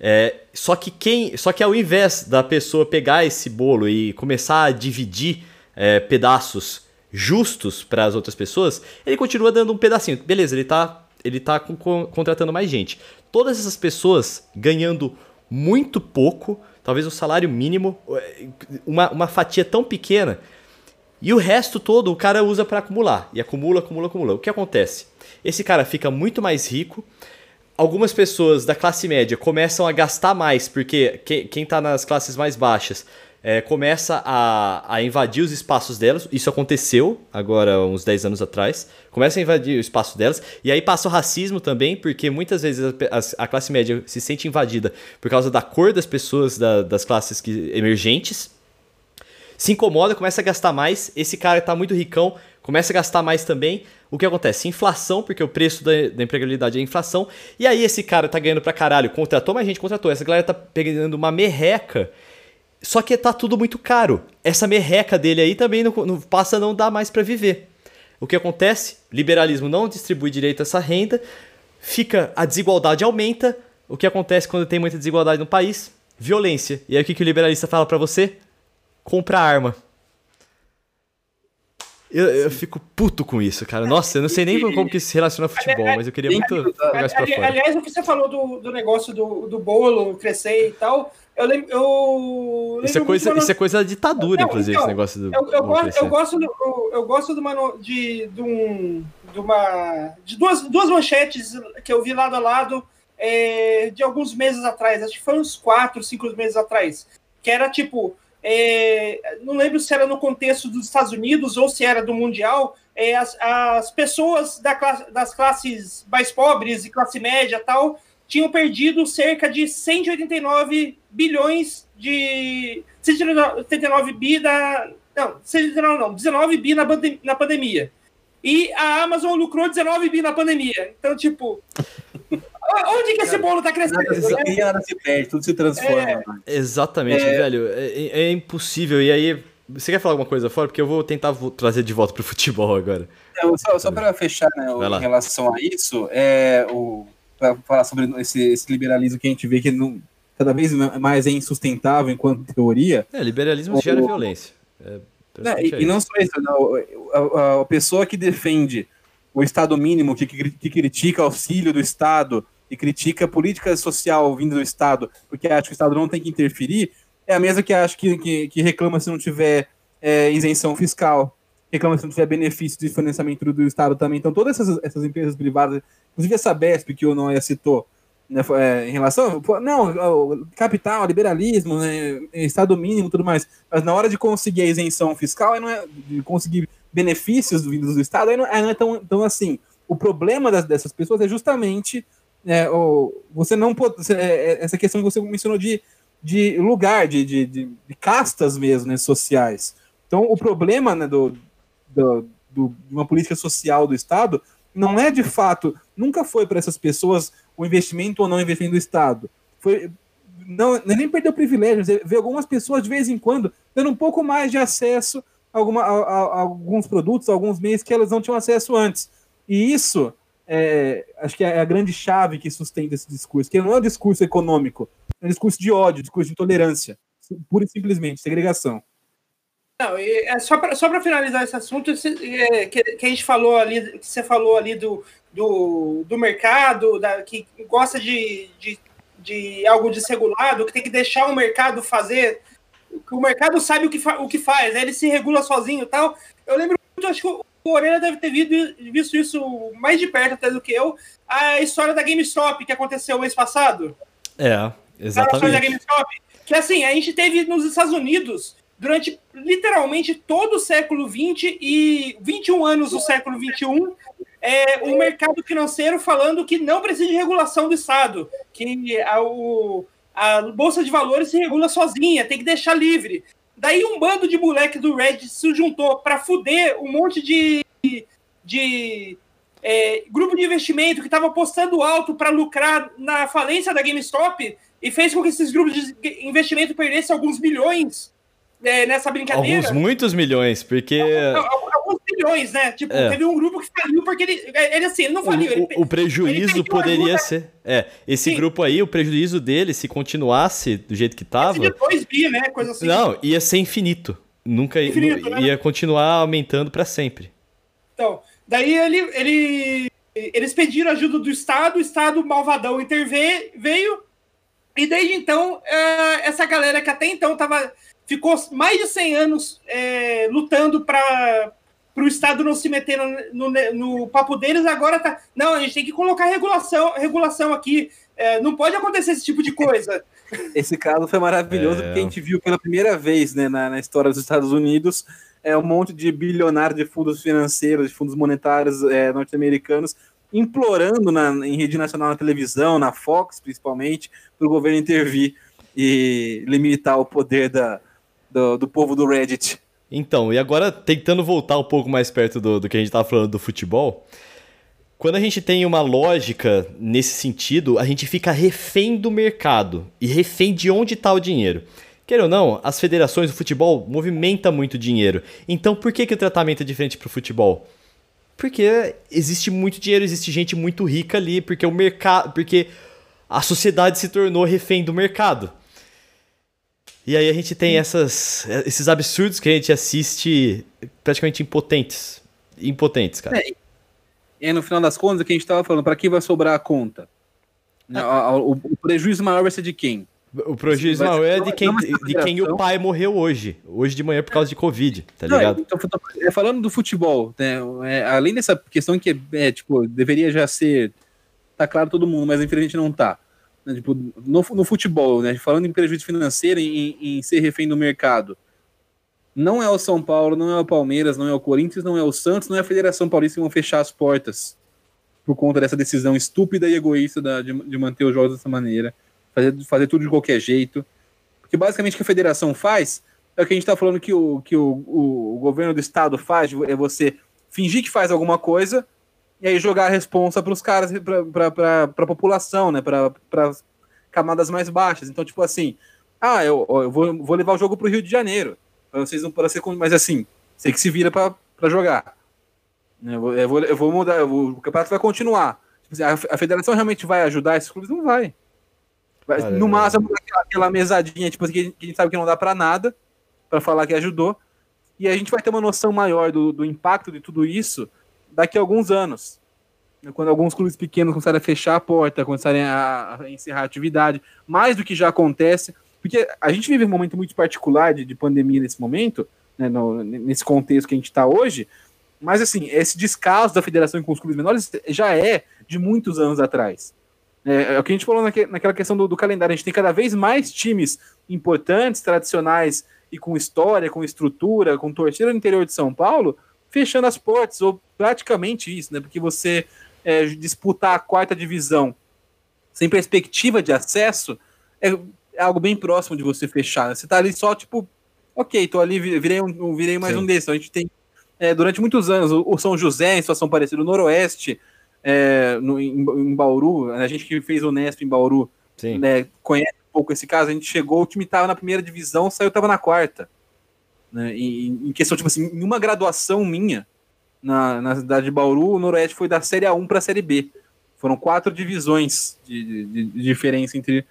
é, só que quem, só que ao invés da pessoa pegar esse bolo e começar a dividir é, pedaços justos para as outras pessoas, ele continua dando um pedacinho. Beleza, ele tá, ele tá com- com- contratando mais gente. Todas essas pessoas ganhando muito pouco, talvez um salário mínimo, é, uma, uma fatia tão pequena, e o resto todo o cara usa para acumular. E acumula, acumula, acumula. O que acontece? Esse cara fica muito mais rico. Algumas pessoas da classe média começam a gastar mais, porque que- quem está nas classes mais baixas é, começa a, a invadir os espaços delas. Isso aconteceu agora, uns 10 anos atrás. Começa a invadir o espaço delas. E aí passa o racismo também, porque muitas vezes a, a classe média se sente invadida por causa da cor das pessoas da- das classes que, emergentes se incomoda, começa a gastar mais. Esse cara tá muito ricão, começa a gastar mais também. O que acontece? Inflação, porque o preço da, da empregabilidade é inflação. E aí esse cara tá ganhando pra caralho, contratou mais gente, contratou. Essa galera tá pegando uma merreca. Só que tá tudo muito caro. Essa merreca dele aí também não, não passa a não dar mais pra viver. O que acontece? Liberalismo não distribui direito essa renda, fica a desigualdade aumenta. O que acontece quando tem muita desigualdade no país? Violência. E aí o que, que o liberalista fala pra você? compra arma. Eu, eu fico puto com isso, cara. Nossa, eu não sei nem como que se relaciona ao futebol, mas eu queria muito jogar isso pra fora. Aliás, o que você falou do, do negócio do, do bolo crescer e tal, eu lembro. Eu Isso é lembro coisa, isso é coisa da ditadura, Não, inclusive, então, esse negócio do. Eu, eu, gosto, eu gosto, do, eu, eu gosto de uma, de, de, um, de uma. de duas, duas manchetes que eu vi lado a lado é, de alguns meses atrás, acho que foi uns quatro, cinco meses atrás. Que era tipo. É, não lembro se era no contexto dos Estados Unidos ou se era do Mundial. é, as, as pessoas da classe- das classes mais pobres e classe média tal tinham perdido cerca de 189 bilhões de. 189 bi da. Não, 189 não, 19 bi na, pande- na pandemia. E a Amazon lucrou 19 bi na pandemia. Então, tipo. Onde que esse bolo tá crescendo? Nada se né? cria, nada se perde, tudo se transforma. É. Exatamente, É. velho. É, é- é impossível. E aí, você quer falar alguma coisa fora? Porque eu vou tentar trazer de volta pro (laughs) futebol agora. Não, só só para fechar né, em relação a isso, é, o, para falar sobre esse, esse liberalismo que a gente vê que não, cada vez mais é insustentável enquanto teoria, É, liberalismo gera O- violência. É, Né, basicamente e, é e não só isso, não, a, a- a pessoa que defende o Estado mínimo, que, cri- que critica auxílio do Estado e critica política social vindo do Estado, porque acha que o Estado não tem que interferir, é a mesma que acha que, que, que reclama se não tiver é, isenção fiscal, reclama se não tiver benefício de financiamento do, do Estado também. Então, todas essas, essas empresas privadas, inclusive essa BESP que o Noia citou, né, é, em relação. Não, capital, liberalismo, né, Estado mínimo tudo mais. Mas na hora de conseguir a isenção fiscal, aí não é, de conseguir benefícios vindos do Estado, aí não, aí não é tão, tão assim. O problema das- dessas pessoas é justamente é, você não pode. é, é, essa questão que você mencionou de, de lugar, de, de, de, castas mesmo, né, sociais. Então, o problema né, do, do, do- de uma política social do Estado não é de fato, nunca foi para essas pessoas o investimento ou não investimento do Estado. Foi não, é nem perder o privilégio, você vê algumas pessoas de vez em quando dando um pouco mais de acesso a, alguma, a, a- a alguns produtos, alguns meios que elas não tinham acesso antes. E isso é, acho que é a grande chave que sustenta esse discurso, que não é um discurso econômico, é um discurso de ódio, discurso de intolerância, pura e simplesmente, segregação. Não, é só para só finalizar esse assunto é, que, que, a gente falou ali, que você falou ali do, do, do mercado, da, que gosta de, de, de algo desregulado, que tem que deixar o mercado fazer, que o mercado sabe o que, fa, o que faz, né? ele se regula sozinho e tal. Eu lembro muito, acho que o Orelha deve ter visto isso mais de perto até do que eu, a história da GameStop que aconteceu mês passado. É, exatamente. A história da GameStop. Que assim, a gente teve nos Estados Unidos durante literalmente todo o século XX e 21 anos do século XXI, é, o mercado financeiro falando que não precisa de regulação do Estado, que a, o, a Bolsa de Valores se regula sozinha, tem que deixar livre. Daí um bando de moleque do Reddit se juntou para fuder um monte de, de é, grupo de investimento que estava apostando alto para lucrar na falência da GameStop e fez com que esses grupos de investimento perdessem alguns milhões é, nessa brincadeira. Alguns muitos milhões, porque. Alguns, alguns milhões, né? Tipo, é. teve um grupo que faliu porque ele. Ele assim, ele não faliu. O, ele, o prejuízo poderia ser. É, esse Sim. grupo aí, o prejuízo dele, se continuasse do jeito que tava. Ia dois bi, né? Coisa assim. Não, ia ser infinito. Nunca infinito, né? ia continuar aumentando para sempre. Então, daí ele, ele, eles pediram ajuda do Estado, o Estado malvadão interveio, e desde então, é, essa galera que até então tava ficou mais de 100 anos é, lutando para o Estado não se meter no, no, no, papo deles, agora tá. Não, a gente tem que colocar regulação, regulação aqui. É, não pode acontecer esse tipo de coisa. (laughs) Esse caso foi maravilhoso, é... porque a gente viu pela primeira vez né, na, na história dos Estados Unidos é um monte de bilionário de fundos financeiros, de fundos monetários é, norte-americanos implorando na, em rede nacional na televisão, na Fox principalmente, para o governo intervir e limitar o poder da, do, do povo do Reddit. Então, e agora tentando voltar um pouco mais perto do, do que a gente estava falando do futebol, quando a gente tem uma lógica nesse sentido, a gente fica refém do mercado e refém de onde está o dinheiro. Quer ou não, as federações do futebol movimentam muito dinheiro. Então, por que, que o tratamento é diferente para o futebol? Porque existe muito dinheiro, existe gente muito rica ali, porque o mercado, porque a sociedade se tornou refém do mercado. E aí a gente tem essas, esses absurdos que a gente assiste praticamente impotentes. Impotentes, cara. É, e no final das contas, o que a gente estava falando, para quem vai sobrar a conta? Ah. O, o, prejuízo maior vai ser de quem? O prejuízo maior é de quem, de quem o pai morreu hoje. Hoje de manhã por causa de Covid, tá ligado? Não, então, é, falando do futebol, né, é, além dessa questão que é, tipo, deveria já ser. Tá claro todo mundo, mas infelizmente não tá. Né, tipo, no, no, futebol, né, falando em prejuízo financeiro, em, em ser refém do mercado, não é o São Paulo, não é o Palmeiras, não é o Corinthians, não é o Santos, não é a Federação Paulista que vão fechar as portas por conta dessa decisão estúpida e egoísta da, de, de, manter os jogos dessa maneira, fazer, fazer tudo de qualquer jeito. Porque basicamente o que a federação faz é o que a gente está falando que, o, que o, o, o governo do estado faz, é você fingir que faz alguma coisa e aí jogar a responsa para os caras, para a população, né? Para camadas mais baixas. Então, tipo assim, ah, eu, eu vou, vou levar o jogo para o Rio de Janeiro. Para vocês não para ser. Mas assim, você que se vira para jogar. Eu vou, eu vou, eu vou mudar, eu vou, o campeonato vai continuar. Tipo assim, a, a, federação realmente vai ajudar esses clubes? Não vai. vai no máximo, aquela, aquela, mesadinha, tipo, que a, gente, que a gente sabe que não dá para nada, para falar que ajudou. E a gente vai ter uma noção maior do, do impacto de tudo isso daqui a alguns anos. Quando alguns clubes pequenos começarem a fechar a porta, começarem a, encerrar a atividade, mais do que já acontece, porque a gente vive um momento muito particular de, de pandemia nesse momento, né, no, nesse contexto que a gente está hoje, mas assim, esse descaso da federação com os clubes menores já é de muitos anos atrás. É, é o que a gente falou naque, naquela questão do, do, calendário. A gente tem cada vez mais times importantes, tradicionais e com história, com estrutura, com torcida no interior de São Paulo, fechando as portas, ou praticamente isso, né? Porque você é, disputar a quarta divisão sem perspectiva de acesso é, é, algo bem próximo de você fechar. Você tá ali só, tipo, ok, tô ali, virei, um, virei mais Sim. um desses. A gente tem, é, durante muitos anos, o, o, São José, em situação parecida, o Noroeste, é, no, em, em, Bauru, a gente que fez o Nesp em Bauru, né, conhece um pouco esse caso, a gente chegou, o time tava na primeira divisão, saiu, tava na quarta. Né? E, em questão, tipo assim, em uma graduação minha, na, na cidade de Bauru, o Noroeste foi da Série A1 para a Série B. Foram quatro divisões de, de- de- diferença entre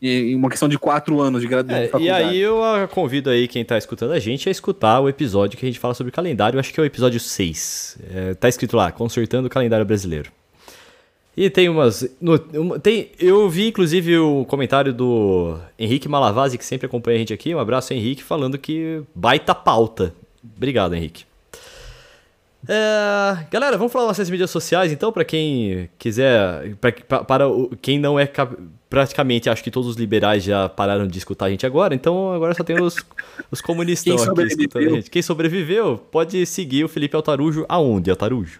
em uma questão de quatro anos de, gra- de É, e aí eu convido aí quem tá escutando a gente a escutar o episódio que a gente fala sobre calendário, acho que é o episódio 6. É, tá escrito lá, Consertando o Calendário Brasileiro. E tem umas. no- tem, eu vi inclusive o comentário do Henrique Malavasi, que sempre acompanha a gente aqui. Um abraço, Henrique, falando que baita pauta. Obrigado, Henrique. É, galera, vamos falar nossas mídias sociais então, para quem quiser, pra, pra- para o- quem não é praticamente, acho que todos os liberais já pararam de escutar a gente agora, então agora só tem os, os (laughs) comunistas aqui sobreviveu. escutando a gente. Quem sobreviveu pode seguir o Felipe Altarujo aonde, Altarujo?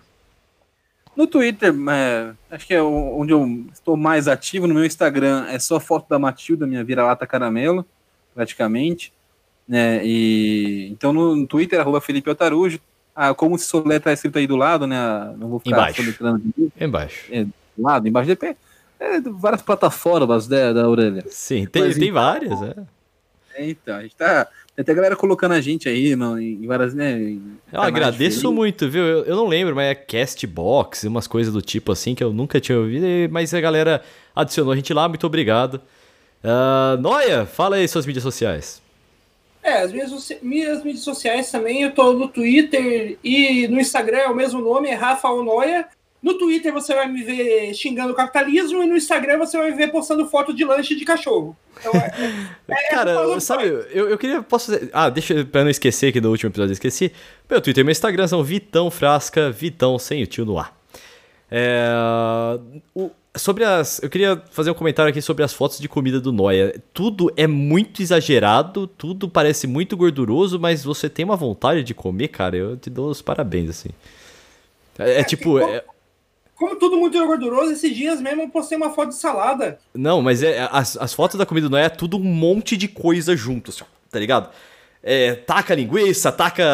No Twitter, é, acho que é onde eu estou mais ativo. No meu Instagram é só foto da Matilda, minha vira-lata caramelo, praticamente. Né? E, então no, Twitter, arroba Felipe Altarujo. Ah, como se soletra tá escrito aí do lado, né? Não vou ficar Embaixo. soletrando. Embaixo. do lado, embaixo de pé. É, várias plataformas né, da Aurélia. Sim, tem, Mas tem então- várias, é. É, então, a gente tá. Tem até galera colocando a gente aí no, em várias, né? em Eu agradeço diferentes. muito, viu? Eu, eu não lembro, mas é Castbox, umas coisas do tipo assim que eu nunca tinha ouvido, mas a galera adicionou a gente lá, muito obrigado. Ah, Noia, fala aí suas mídias sociais. É, as minhas, minhas mídias sociais também, eu tô no Twitter e no Instagram é o mesmo nome, é Rafa Onoia. No Twitter você vai me ver xingando o capitalismo e no Instagram você vai me ver postando foto de lanche de cachorro. Então, é, (laughs) é, Cara, falando sabe, eu, eu queria. Posso fazer. Ah, deixa eu- pra não esquecer que no último episódio eu esqueci. Meu Twitter e meu Instagram são Vitão Frasca, Vitão sem o tio no ar. É, o- sobre as. Eu queria fazer um comentário aqui sobre as fotos de comida do Noia. Tudo é muito exagerado, tudo parece muito gorduroso, mas você tem uma vontade de comer, cara. Eu te dou os parabéns, assim. É, é tipo. é- Como tudo muito gorduroso, esses dias mesmo eu postei uma foto de salada. Não, mas é, as, as fotos da comida do Noé é tudo um monte de coisa junto, assim, tá ligado? É, taca linguiça, taca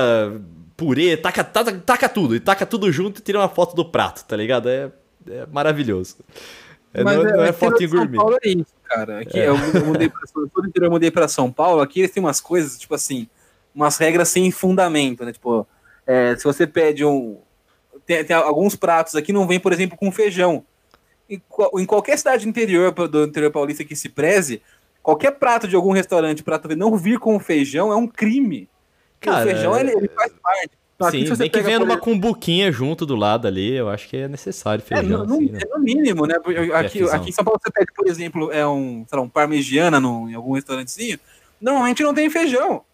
purê, taca, taca, taca tudo. E taca tudo junto e tira uma foto do prato, tá ligado? É, é maravilhoso. É, Mas não, não é aqui fotinho São gourmet. Paulo é isso, cara. Aqui É. eu, eu mudei pra, eu mudei pra São Paulo. Aqui eles têm umas coisas, tipo assim, umas regras sem fundamento, né? Tipo, é, se você pede um. Tem, tem alguns pratos aqui não vem, por exemplo, com feijão. Em, em qualquer cidade interior do interior paulista que se preze, qualquer prato de algum restaurante, prato não vir com feijão é um crime. Cara, o feijão ele, ele faz parte. Então, aqui, Sim, nem que venha numa cumbuquinha junto do lado ali, eu acho que é necessário É, feijão. no, no- assim, né? é no mínimo, né? Porque Aqui, aqui em São Paulo você pede, por exemplo, é um, sei lá, um parmegiana no, em algum restaurantezinho. Normalmente não tem feijão.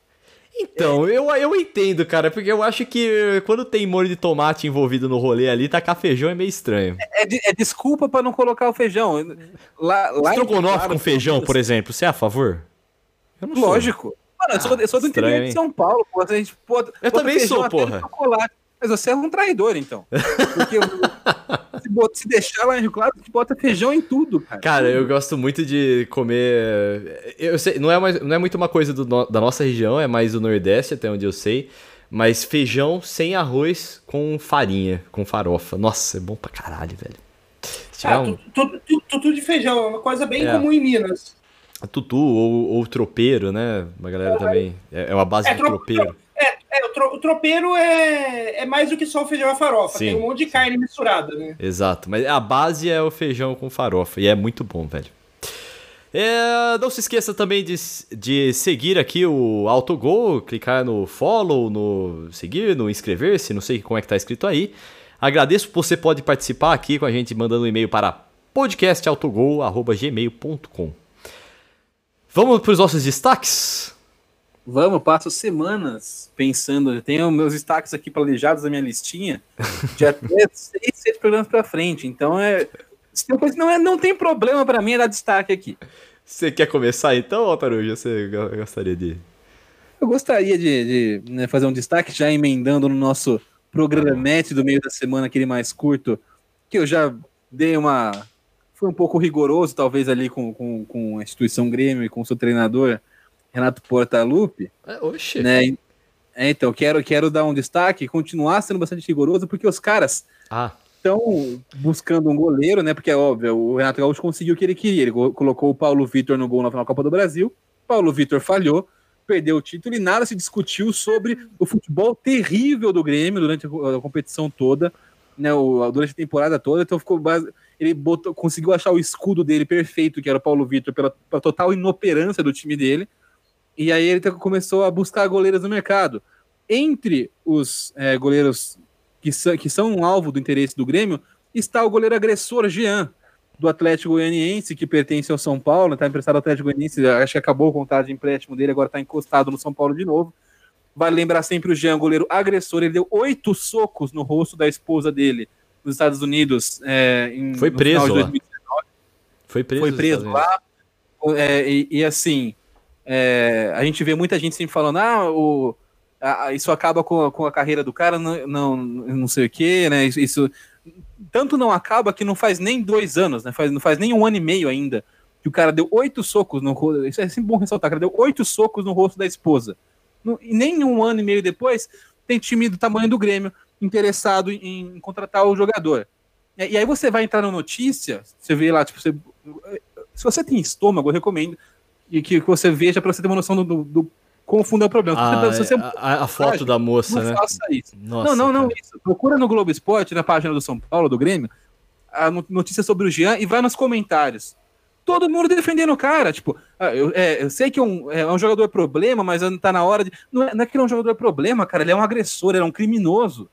Então, eu, eu entendo, cara, porque eu acho que quando tem molho de tomate envolvido no rolê ali, tacar feijão é meio estranho. É, de- é desculpa pra não colocar o feijão. Lá, lá Estrogonofe Claro, com feijão, por exemplo, você é a favor? Eu. Lógico. Mano, eu sou, eu sou do estranho, interior hein? de São Paulo, pô. A gente, pô, bota também sou, porra. Mas você é um traidor, então. (laughs) Porque eu- (laughs) se, bota- se deixar lá em Rio Claro, você bota feijão em tudo, cara. Cara, eu gosto muito de comer. Eu sei, não é, mais, não é muito uma coisa do da nossa região, é mais do Nordeste, até onde eu sei. Mas feijão sem arroz com farinha, com farofa. Nossa, é bom pra caralho, velho. Ah, um tudo, tudo de feijão, é uma coisa bem É. comum em Minas. tutu ou, ou tropeiro, né? Uma galera também. É é uma base É, de tro- tropeiro. É, é, o, tro- o tropeiro é, é mais do que só o feijão e a farofa. Sim. Tem um monte de carne misturada, né? Exato, mas a base é o feijão com farofa e é muito bom, velho. É, não se esqueça também de, de seguir aqui o Autogol, clicar no follow, no seguir, no inscrever-se, não sei como é que tá escrito aí. Agradeço, você pode participar aqui com a gente mandando um e-mail para podcastautogol.gmail.com Vamos para os nossos destaques? Vamos, passo semanas pensando. Eu tenho meus destaques aqui planejados na minha listinha (laughs) de até seis, sete programas pra frente. Então é. não, é, não tem problema pra mim é dar destaque aqui. Você quer começar então, Altaruja? Você go- gostaria de... Eu gostaria de, de, né, fazer um destaque, já emendando no nosso programete do meio da semana, aquele mais curto, que eu já dei uma. Foi um pouco rigoroso, talvez, ali com, com, com a instituição Grêmio e com o seu treinador, Renato Portaluppi. É, oxe. né? É, então, quero, quero dar um destaque, continuar sendo bastante rigoroso, porque os caras Ah, estão buscando um goleiro, né? Porque é óbvio, o Renato Gaúcho conseguiu o que ele queria. Ele co- colocou o Paulo Vitor no gol na final da Copa do Brasil. Paulo Vitor falhou. perdeu o título e nada se discutiu sobre o futebol terrível do Grêmio durante a competição toda, né, o, durante a temporada toda. Então ficou base, ele botou, conseguiu achar o escudo dele perfeito, que era o Paulo Vitor, pela, pela total inoperância do time dele. E aí ele começou a buscar goleiros no mercado. Entre os é, goleiros que, são, que são um alvo do interesse do Grêmio, está o goleiro agressor Jean, do Atlético Goianiense, que pertence ao São Paulo, está emprestado ao Atlético Goianiense, acho que acabou o contrato de empréstimo dele, agora está encostado no São Paulo de novo. Vale lembrar sempre o Jean, goleiro agressor, ele deu oito socos no rosto da esposa dele nos Estados Unidos. É, em, Foi preso. Foi preso, Foi preso lá. É, e, e, assim, é, a gente vê muita gente sempre falando, ah, o, a, isso acaba com a, com a carreira do cara, não, não, não sei o quê, né? Isso, tanto não acaba que não faz nem dois anos, né? Faz, não faz nem um ano e meio ainda. Que o cara deu oito socos no rosto. Isso é sempre bom ressaltar, o cara deu oito socos no rosto da esposa. No, e nem um ano e meio depois, tem time do tamanho do Grêmio interessado em, em contratar o jogador. E, e, aí você vai entrar na notícia, você vê lá, tipo, você, se você tem estômago, eu recomendo que, que você veja para você ter uma noção do, do, do como fundo é o problema. Ah, você, a, a, foto da moça, não né? Faça isso. Nossa, não, não, não, isso. Procura no Globo Esporte, na página do São Paulo, do Grêmio, a notícia sobre o Jean e vai nos comentários. Todo mundo defendendo o cara. Tipo, ah, eu, é, eu sei que é um, é um jogador problema, mas tá na hora de. Não é, não é que ele é um jogador problema, cara. Ele é um agressor, ele é um criminoso.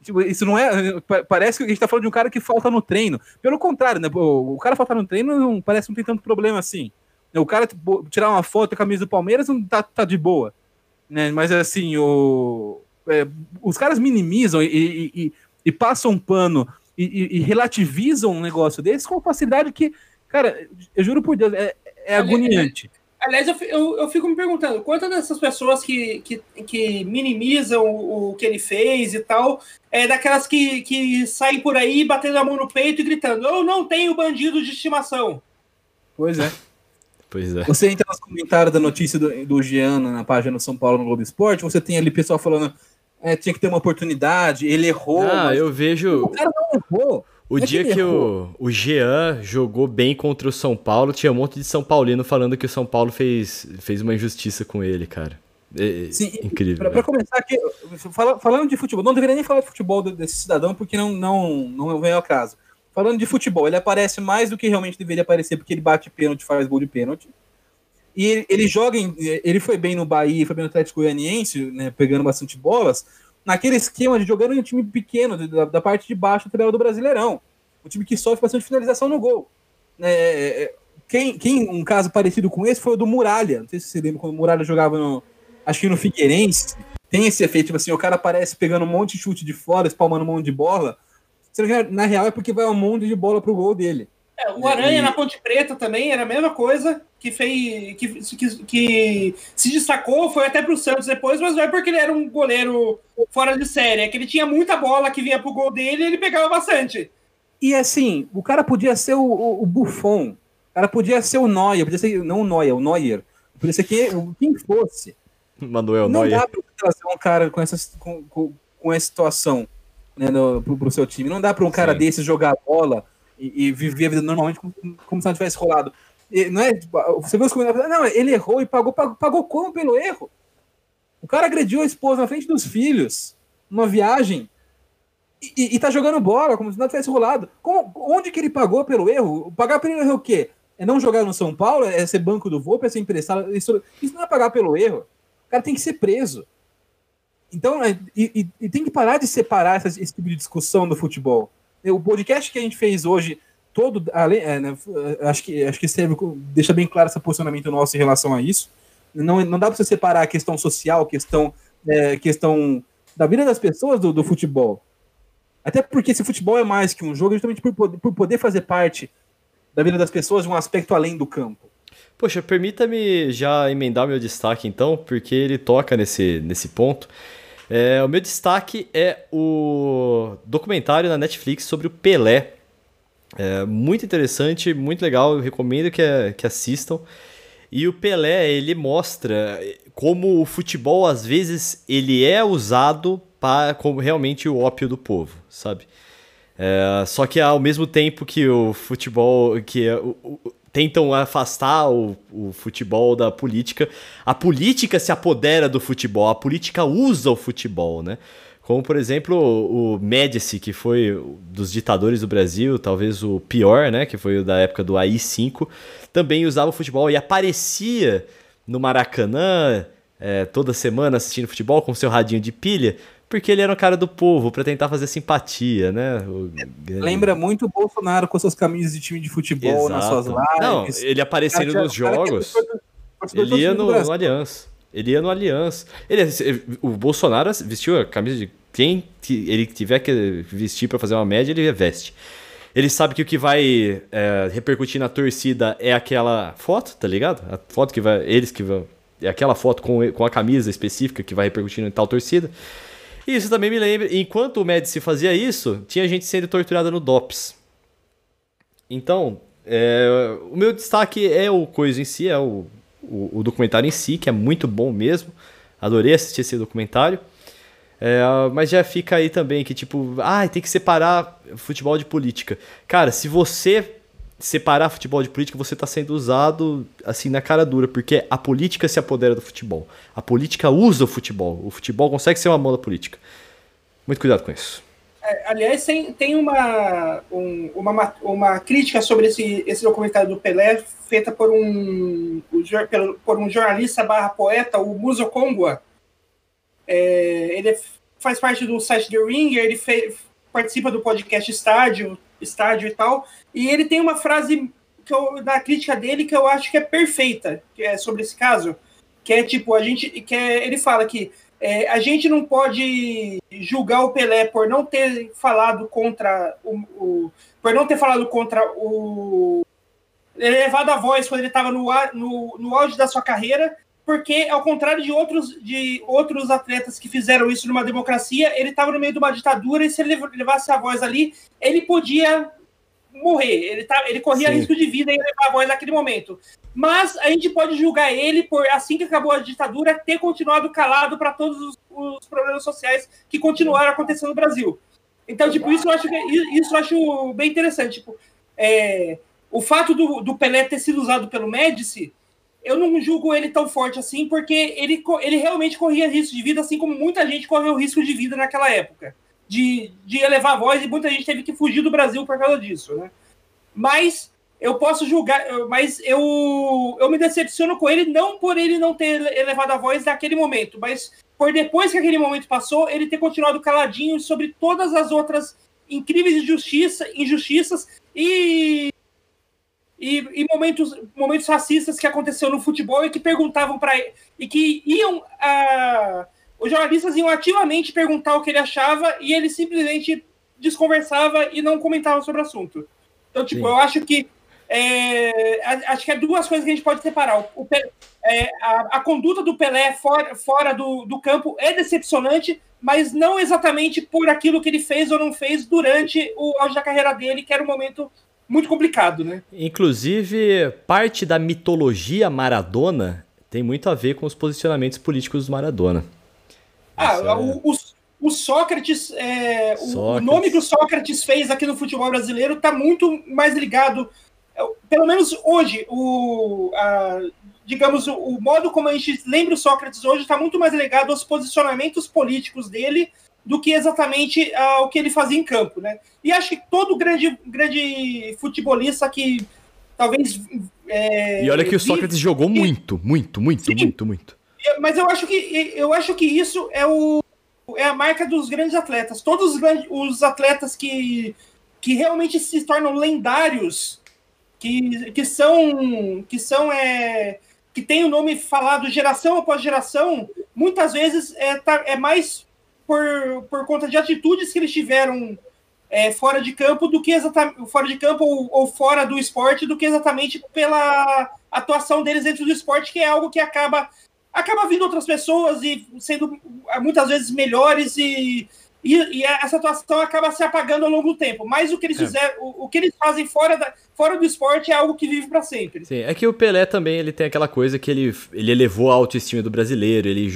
Tipo, isso não é. Parece que a gente tá falando de um cara que falta no treino. Pelo contrário, né? O, o cara faltar no treino não parece que não tem tanto problema assim. O cara tirar uma foto com a camisa do Palmeiras não tá, tá de boa. Né? Mas assim, o, é, os caras minimizam e, e, e, e passam um pano e, relativizam um negócio desse com facilidade que, cara, eu juro por Deus, é, é agoniante. Aliás, eu, eu, eu, fico me perguntando, quantas dessas pessoas que, que, que minimizam o, o, que ele fez e tal, é daquelas que, que saem por aí batendo a mão no peito e gritando, eu não tenho bandido de estimação. Pois é. Pois é. Você entra nos comentários da notícia do, do Giano na página do São Paulo no Globo Esporte, você tem ali pessoal falando é, tinha que ter uma oportunidade, ele errou. Ah, eu vejo. O cara não errou. O é dia que, que o, o Jean jogou bem contra o São Paulo, tinha um monte de São Paulino falando que o São Paulo fez, fez uma injustiça com ele, cara. É, é Sim, incrível. Para começar aqui, falando de futebol, não deveria nem falar de futebol desse cidadão, porque não, não, não vem ao caso falando de futebol, ele aparece mais do que realmente deveria aparecer, porque ele bate pênalti, faz gol de pênalti. E ele, ele joga, em, ele foi bem no Bahia, foi bem no Atlético Goianiense, né, pegando bastante bolas, naquele esquema de jogando em um time pequeno, da, da parte de baixo do tabela do Brasileirão. Um time que sofre bastante finalização no gol. É, é, quem, quem, um caso parecido com esse foi o do Muralha. Não sei se você lembra quando o Muralha jogava no. Acho que no Figueirense. Tem esse efeito, tipo assim, o cara aparece pegando um monte de chute de fora, espalmando um monte de bola na real é porque vai um monte de bola pro gol dele. É, o Aranha e... na Ponte Preta também era a mesma coisa, que fez. Que, que, que se destacou, foi até pro Santos depois, mas não é porque ele era um goleiro fora de série, é que ele tinha muita bola que vinha pro gol dele e ele pegava bastante. E assim, o cara podia ser o, o, o Buffon, o cara podia ser o Neuer, podia ser, não o Neuer, o Neuer, podia ser quem, quem fosse. Manuel não Neuer. Não dá pra trazer um cara com, essas, com, com, com essa situação né, no, pro, pro seu time. Não dá para um cara Sim. desse jogar bola e, e, viver a vida normalmente como, como se não tivesse rolado. E, não é, tipo, você vê os comentários, não, ele errou e pagou, pagou, pagou como pelo erro? O cara agrediu a esposa na frente dos filhos, numa viagem, e, e, e tá jogando bola como se não tivesse rolado. Como, onde que ele pagou pelo erro? Pagar pelo erro é o quê? É não jogar no São Paulo? É ser banco do voo? É ser emprestado? Isso, isso não é pagar pelo erro. O cara tem que ser preso. Então, é, e, e, tem que parar de separar essa, esse tipo de discussão do futebol. O podcast que a gente fez hoje, todo, além, é, né, acho, que, acho que serve, deixa bem claro esse posicionamento nosso em relação a isso. Não, não dá para você separar a questão social, questão, é, questão da vida das pessoas do, do, futebol. Até porque esse futebol é mais que um jogo, justamente por, por poder fazer parte da vida das pessoas de um aspecto além do campo. Poxa, permita-me já emendar meu destaque então, porque ele toca nesse, nesse ponto. É, o meu destaque é o documentário na Netflix sobre o Pelé. É muito interessante, muito legal, eu recomendo que, que assistam. E o Pelé, ele mostra como o futebol, às vezes, ele é usado para, como realmente o ópio do povo, sabe? É, só que ao mesmo tempo que o futebol, que o, tentam afastar o, o futebol da política. A política se apodera do futebol, a política usa o futebol, né? Como, por exemplo, o Médici, que foi dos ditadores do Brasil, talvez o pior, né? Que foi o da época do AI-5, também usava o futebol e aparecia no Maracanã é, toda semana assistindo futebol com seu radinho de pilha, porque ele era um cara do povo, para tentar fazer simpatia, né? O... Lembra muito o Bolsonaro com suas camisas de time de futebol Exato. nas suas lives. Não, ele aparecendo nos jogos. Ele ia no, no Aliança. Ele ia no Aliança. Ele, o Bolsonaro vestiu a camisa de quem ele tiver que vestir para fazer uma média, ele veste. Ele sabe que o que vai é, repercutir na torcida é aquela foto, tá ligado? A foto que vai. Eles que vão. É aquela foto com, com a camisa específica que vai repercutindo em tal torcida. Isso também me lembra. Enquanto o Médici fazia isso, tinha gente sendo torturada no DOPS. Então, é, o meu destaque é o coisa em si, é o, o, o documentário em si, que é muito bom mesmo. Adorei assistir esse documentário. É, mas já fica aí também que, tipo, ah, tem que separar futebol de política. Cara, se você separar futebol de política, você está sendo usado assim na cara dura, porque a política se apodera do futebol. A política usa o futebol. O futebol consegue ser uma mão da política. Muito cuidado com isso. É, aliás, tem, tem uma, um, uma, uma crítica sobre esse, esse documentário do Pelé, feita por um, por um jornalista barra poeta, o Muso Kongwa, é, ele faz parte do site The Ringer, ele participa do podcast Estádio, Estádio e tal, e ele tem uma frase que eu, da crítica dele que eu acho que é perfeita, que é sobre esse caso, que é tipo, a gente, que é, ele fala que é, a gente não pode julgar o Pelé por não ter falado contra o, o por não ter falado contra o elevado a voz quando ele estava no, no, no auge da sua carreira porque, ao contrário de outros, de outros atletas que fizeram isso numa democracia, ele estava no meio de uma ditadura e se ele levasse a voz ali, ele podia morrer. Ele, tá, ele corria Sim. risco de vida em levar a voz naquele momento. Mas a gente pode julgar ele por, assim que acabou a ditadura, ter continuado calado para todos os, os, problemas sociais que continuaram acontecendo no Brasil. Então, tipo, isso eu acho, isso eu acho bem interessante. Tipo, é, o fato do, do Pelé ter sido usado pelo Médici eu não julgo ele tão forte assim, porque ele, ele realmente corria risco de vida, assim como muita gente correu risco de vida naquela época. De, de elevar a voz, e muita gente teve que fugir do Brasil por causa disso, né? Mas eu posso julgar, mas eu, eu me decepciono com ele, não por ele não ter elevado a voz naquele momento, mas por depois que aquele momento passou, ele ter continuado caladinho sobre todas as outras incríveis injustiça, injustiças e e, e, momentos, momentos racistas que aconteceu no futebol e que perguntavam para e que iam a, os jornalistas iam ativamente perguntar o que ele achava e ele simplesmente desconversava e não comentava sobre o assunto. Então, tipo, Sim. eu acho que é, acho que é duas coisas que a gente pode separar. O, o é, a, a, conduta do Pelé fora, fora do, do campo é decepcionante, mas não exatamente por aquilo que ele fez ou não fez durante o auge da carreira dele, que era um momento muito complicado, né? Inclusive, parte da mitologia Maradona tem muito a ver com os posicionamentos políticos do Maradona. Ah, é... o, o, o, Sócrates, é, Sócrates, o nome que o Sócrates fez aqui no futebol brasileiro está muito mais ligado, é, pelo menos hoje, o, a, digamos, o, o modo como a gente lembra o Sócrates hoje está muito mais ligado aos posicionamentos políticos dele do que exatamente uh, o que ele fazia em campo, né? E acho que todo grande, grande futebolista que talvez. É, e olha que o Sócrates vi... jogou muito, muito, muito, Sim. muito, muito. Mas eu acho que eu acho que isso é o é a marca dos grandes atletas. Todos os, grandes, os atletas que, que realmente se tornam lendários, que, que são que são é, que tem o nome falado geração após geração, muitas vezes é, tá, é mais por, por conta de atitudes que eles tiveram é, fora de campo do que exatamente fora de campo ou, ou, fora do esporte do que exatamente pela atuação deles dentro do esporte, que é algo que acaba acaba vindo outras pessoas e sendo muitas vezes melhores e, e, e essa atuação acaba se apagando ao longo do tempo. Mas o que eles é. fizeram, o, o, que eles fazem fora, da, fora do esporte é algo que vive para sempre. Sim, é que o Pelé também ele tem aquela coisa que ele, ele elevou a autoestima do brasileiro, ele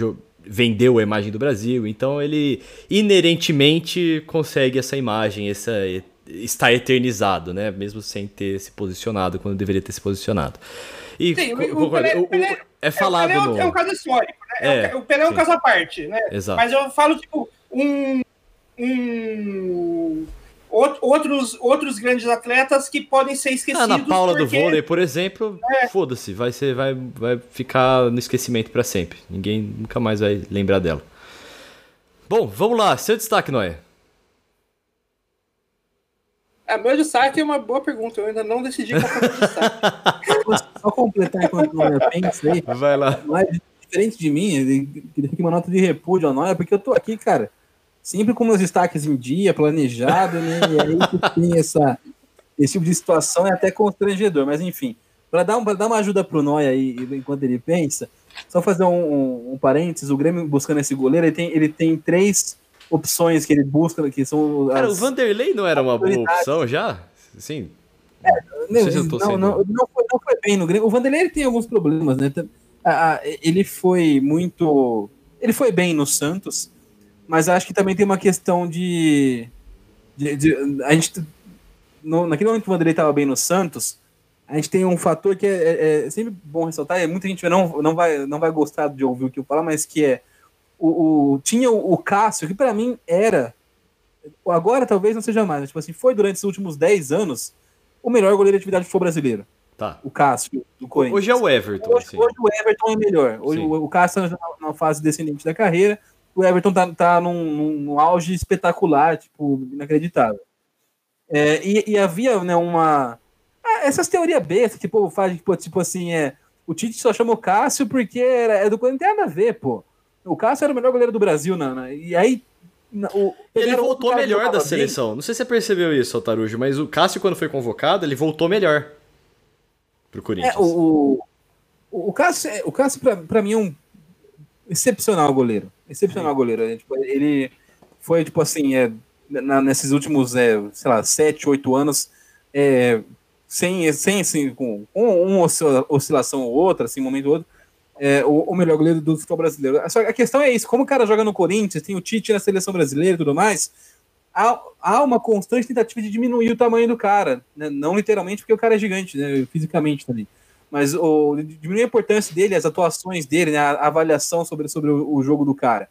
vendeu a imagem do Brasil, então ele inerentemente consegue essa imagem, essa, está eternizado, né? Mesmo sem ter se posicionado quando deveria ter se posicionado. E Sim, o- Pelé- o- Pelé- é falado o Pelé é um- no. é um caso histórico, né? É, É, o Pelé é um sim. caso à parte, né? Exato. Mas eu falo, tipo, um. um outros, outros grandes atletas que podem ser Ah, esquecidos. na Paula do porque- vôlei, por exemplo, foda-se, vai ser, vai, vai ficar no esquecimento pra sempre. Ninguém nunca mais vai lembrar dela. Bom, vamos lá, seu destaque, Noé. Ah, meu destaque é uma boa pergunta, eu ainda não decidi qual é o meu destaque. (laughs) Só completar enquanto não pensa aí. Vai lá. Mas, diferente de mim, ele queria uma nota de repúdio Noia, porque eu tô aqui, cara, sempre com meus destaques em dia, planejado, né? E aí que tem essa, esse tipo de situação é até constrangedor, mas enfim. Para dar, um, dar uma ajuda pro Noia aí, enquanto ele pensa, só fazer um, um, um parênteses, o Grêmio buscando esse goleiro, ele tem, ele tem três opções que ele busca, que são Cara, o Vanderlei não era uma boa opção já? Sim. Não, se eu tô não, sendo- não, não foi, não foi bem no Grêmio. O Vanderlei ele tem alguns problemas, né? Ele foi muito. Ele foi bem no Santos, mas acho que também tem uma questão de. de- de- a gente. no- naquele momento que o Vanderlei estava bem no Santos, a gente tem um fator que é, é- é sempre bom ressaltar, e muita gente não, não, vai, não vai gostar de ouvir o que eu falo, mas que é. O, o- tinha o, o Cássio, que para mim era. Agora talvez não seja mais, mas, tipo assim, foi durante os últimos 10 anos o melhor goleiro de atividade de futebol brasileiro. Tá. O Cássio, do Corinthians. Hoje é o Everton, Hoje, assim. hoje o Everton é melhor. Hoje o, o Cássio está na fase descendente da carreira. O Everton tá, tá num, num- auge espetacular, tipo, inacreditável. É, e, e havia né, uma. ah, essas teorias bestas que o povo faz, tipo, tipo assim, é. O Tite só chama o Cássio porque era, é do Corinthians, não tem nada a ver, pô. O Cássio era o melhor goleiro do Brasil, na, na- e aí. o, Ele voltou melhor da jogava bem. seleção. Não sei se você percebeu isso, Altarujo, mas o Cássio, quando foi convocado, ele voltou melhor pro Corinthians. É, o, o, o Cássio, é- o Cássio pra, pra mim, é um excepcional goleiro. Excepcional goleiro. né? Tipo, ele foi, tipo assim, é, na- nesses últimos, é, sei lá, sete, oito anos, é, sem, sem assim, com, com uma oscila- oscilação ou outra, assim, um momento ou outro, é, o, o melhor goleiro do futebol brasileiro. Só que a questão é isso, como o cara joga no Corinthians, tem o Tite na seleção brasileira e tudo mais, há, há uma constante tentativa de diminuir o tamanho do cara, né? não literalmente porque o cara é gigante, né? fisicamente também, mas o, diminuir a importância dele, as atuações dele, né? a, avaliação sobre, sobre o, o jogo do cara.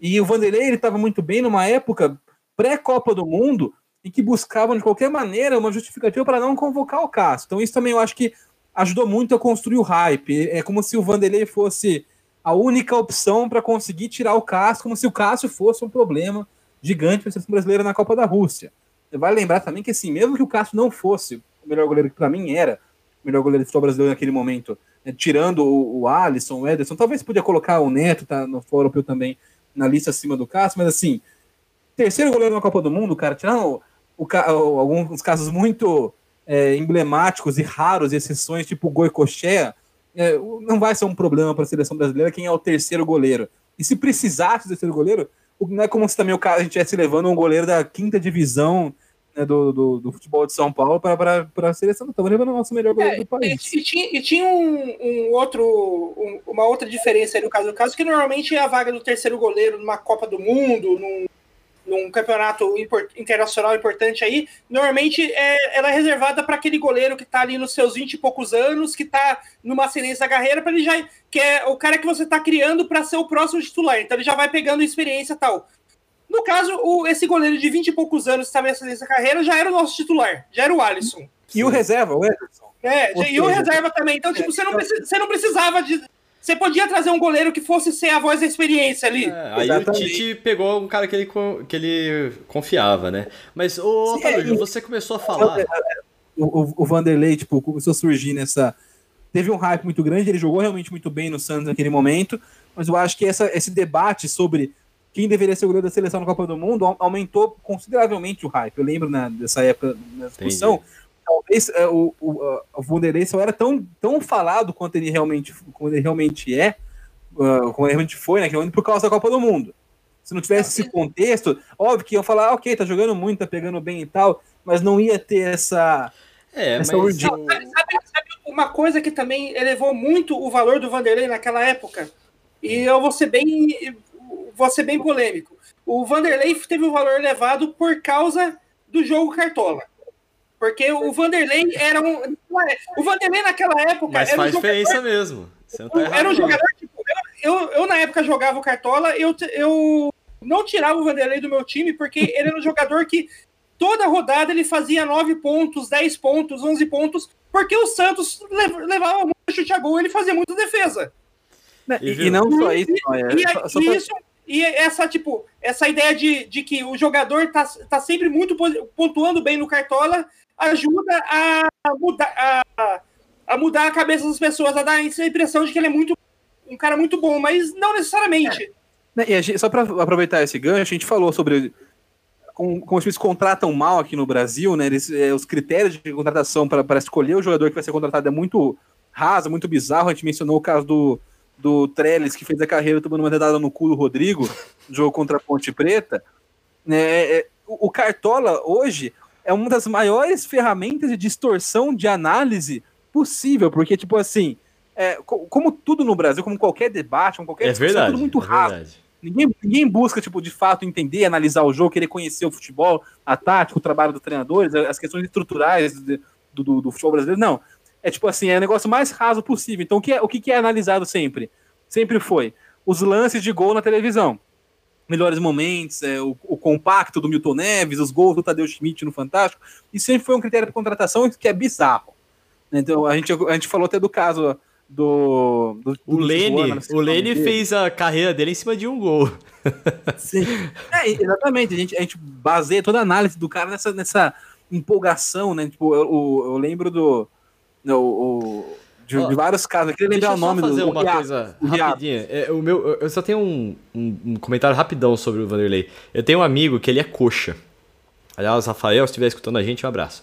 E o Vanderlei ele estava muito bem numa época pré-Copa do Mundo em que buscavam de qualquer maneira uma justificativa para não convocar o Cássio. Então isso também eu acho que ajudou muito a construir o hype. É como se o Vanderlei fosse a única opção para conseguir tirar o Cássio, como se o Cássio fosse um problema gigante para a seleção brasileira na Copa da Rússia. Vai lembrar também que, assim, mesmo que o Cássio não fosse o melhor goleiro que para mim era melhor goleiro do futebol brasileiro naquele momento, né, tirando o, o Alisson, o Ederson, talvez podia colocar o Neto, tá no Fórum também, na lista acima do Cássio, mas assim, terceiro goleiro na Copa do Mundo, cara, tirando o, o, alguns casos muito é, emblemáticos e raros, exceções, tipo o Goicoechea, é, não vai ser um problema para a seleção brasileira quem é o terceiro goleiro. E se precisasse do terceiro goleiro, não é como se também o cara a gente estivesse levando um goleiro da quinta divisão né, do, do, do futebol de São Paulo para a seleção. Estamos levando o nosso melhor goleiro É, do e, país. e tinha, e tinha um, um outro, um- uma outra diferença aí no caso do caso, que normalmente é a vaga do terceiro goleiro numa Copa do Mundo, num, num campeonato impor- internacional importante aí, normalmente é, ela é reservada para aquele goleiro que está ali nos seus 20 e poucos anos, que está numa ascendência da carreira, para ele já. que é o cara que você está criando para ser o próximo titular. Então ele já vai pegando experiência e tal. No caso, o, esse goleiro de 20 e poucos anos que estava nessa carreira já era o nosso titular, já era o Alisson. E o reserva, o Ederson. É, Ou e o reserva também. Então, tipo, você não, precisa, você não precisava de. Você podia trazer um goleiro que fosse ser a voz da experiência ali. É, aí Exatamente. o Tite pegou um cara que ele, que ele confiava, né? Mas, ô, Sim, é, você começou a falar. o, o- o Vanderlei, tipo, começou a surgir nessa. Teve um hype muito grande, ele jogou realmente muito bem no Santos naquele momento, mas eu acho que essa, esse debate sobre quem deveria ser o goleiro da seleção na Copa do Mundo au- aumentou consideravelmente o hype. Eu lembro na, dessa época, na discussão, talvez é, o, o, o Vanderlei só era tão, tão falado quanto ele realmente, como ele realmente é, uh, como ele realmente foi naquele momento, por causa da Copa do Mundo. Se não tivesse esse contexto, óbvio que iam falar, ah, ok, tá jogando muito, tá pegando bem e tal, mas não ia ter essa. É, mas. Essa urgência. o- Sabe, sabe uma coisa que também elevou muito o valor do Vanderlei naquela época? E eu vou ser bem, vou ser bem polêmico. O Vanderlei teve um valor elevado por causa do jogo Cartola. Porque o Vanderlei era um. O Vanderlei naquela época. Mas era faz um jogador, diferença mesmo. Você não tá errado, Era um não. jogador. Tipo, eu, eu, eu, na época, jogava o Cartola, eu, eu não tirava o Vanderlei do meu time, porque ele era um jogador que toda rodada ele fazia 9 pontos, 10 pontos, 11 pontos, porque o Santos lev- levava muito chute a gol ele fazia muita defesa. E E, e não só isso, não, é, E, só- só e pra- isso, e essa, tipo, essa ideia de, de que o jogador tá, tá sempre muito pontuando bem no Cartola ajuda a mudar, a, a mudar a cabeça das pessoas, a dar essa impressão de que ele é muito um cara muito bom, mas não necessariamente. A gente- só para aproveitar esse gancho, a gente falou sobre como, como os times contratam mal aqui no Brasil, né? Eles, é, os critérios de contratação para escolher o jogador que vai ser contratado é muito raso, muito bizarro. A gente mencionou o caso do, do Trellis, que fez a carreira tomando uma dedada no cu do Rodrigo, (laughs) jogo contra a Ponte Preta. Né, é, o, o Cartola, hoje, é uma das maiores ferramentas de distorção de análise possível, porque, tipo assim, é, co- como tudo no Brasil, como qualquer debate, como qualquer É discussão, verdade. tudo muito é verdade. Ninguém, ninguém busca, tipo, de fato entender, analisar o jogo, querer conhecer o futebol, a tática, o trabalho dos treinadores, as questões estruturais do, do, do futebol brasileiro. Não. É tipo assim, é o negócio mais raso possível. Então, o que é, o que é analisado sempre? Sempre foi os lances de gol na televisão. Melhores momentos, é, o, o compacto do Milton Neves, os gols do Tadeu Schmidt no Fantástico. E sempre foi um critério de contratação que é bizarro. Então, a gente, a gente falou até do caso do. do O do Lene, o o nome Lene fez a carreira dele em cima de um gol. Sim. É, exatamente. A gente, a gente baseia toda a análise do cara nessa, nessa empolgação, né? Tipo, eu, eu- eu lembro do. Do- o- de, Ó, de vários casos. Queria lembrar o nome fazer do. uma o Iago. coisa o rapidinha. É, o meu, eu só tenho um, um- um comentário rapidão sobre o Vanderlei. Eu tenho um amigo que ele é coxa. Aliás, Rafael, se estiver escutando a gente, um abraço.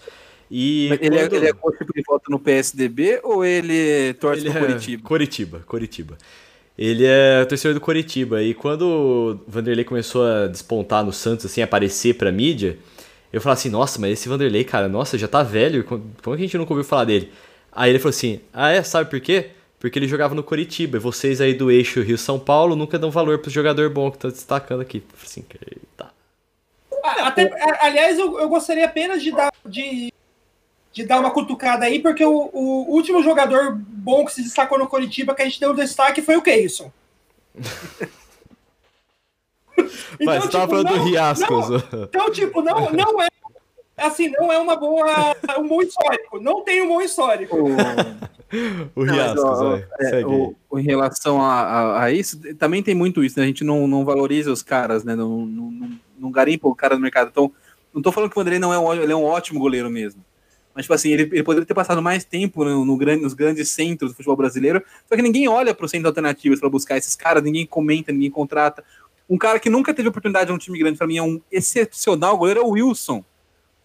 E Ele, é, quando- ele é coach porque vota no PSDB ou ele torce Ele pro é Curitiba? Coritiba. Ele é torcedor do Coritiba. E quando o Vanderlei começou a despontar no Santos, assim, aparecer pra mídia, eu falei assim, nossa, mas esse Vanderlei, cara, nossa, já tá velho. Como que a gente nunca ouviu falar dele? Aí ele falou assim, ah é? Sabe por quê? Porque ele jogava no Coritiba. E vocês aí do eixo Rio-São Paulo nunca dão valor pro jogador bom que tá destacando aqui. Eu falei assim, eita. Até- aliás, eu, eu gostaria apenas de dar, de, de dar uma cutucada aí, porque o, o último jogador bom que se destacou no Coritiba que a gente deu destaque foi o Keison. Mas (laughs) você tava tipo, falando do não- Riascos. não- Então, tipo, não, não é. Assim, não é uma boa. Um bom histórico. Não tem um bom histórico. o Não, mas, Riascos, ó, é, o- em relação a, a- a isso, também tem muito isso, né? A gente não, não valoriza os caras, né? Não, não, não, não garimpa o cara no mercado. Então, não tô falando que o Vanderlei não é um, ele é um ótimo goleiro mesmo. Mas, tipo assim, ele, ele poderia ter passado mais tempo no, no grande, nos grandes centros do futebol brasileiro, só que ninguém olha para os centros alternativos para buscar esses caras, ninguém comenta, ninguém contrata. Um cara que nunca teve oportunidade num time grande, para mim, é um excepcional goleiro, é o Wilson,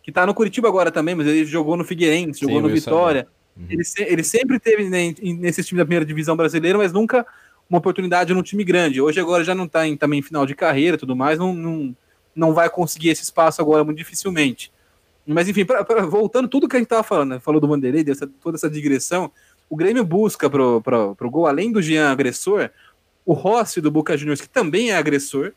que tá no Curitiba agora também, mas ele jogou no Figueirense, Sim, jogou no Vitória. Uhum. Ele, se- ele sempre teve né, nesses times da primeira divisão brasileira, mas nunca uma oportunidade num time grande. Hoje agora já não está em também em final de carreira e tudo mais, não, não, não vai conseguir esse espaço agora muito dificilmente. Mas enfim, pra- pra- voltando tudo que a gente estava falando, né, falou do Vanderlei, dessa, toda essa digressão, o Grêmio busca pro, pro, pro gol, além do Jean agressor, o Rossi do Boca Juniors, que também é agressor,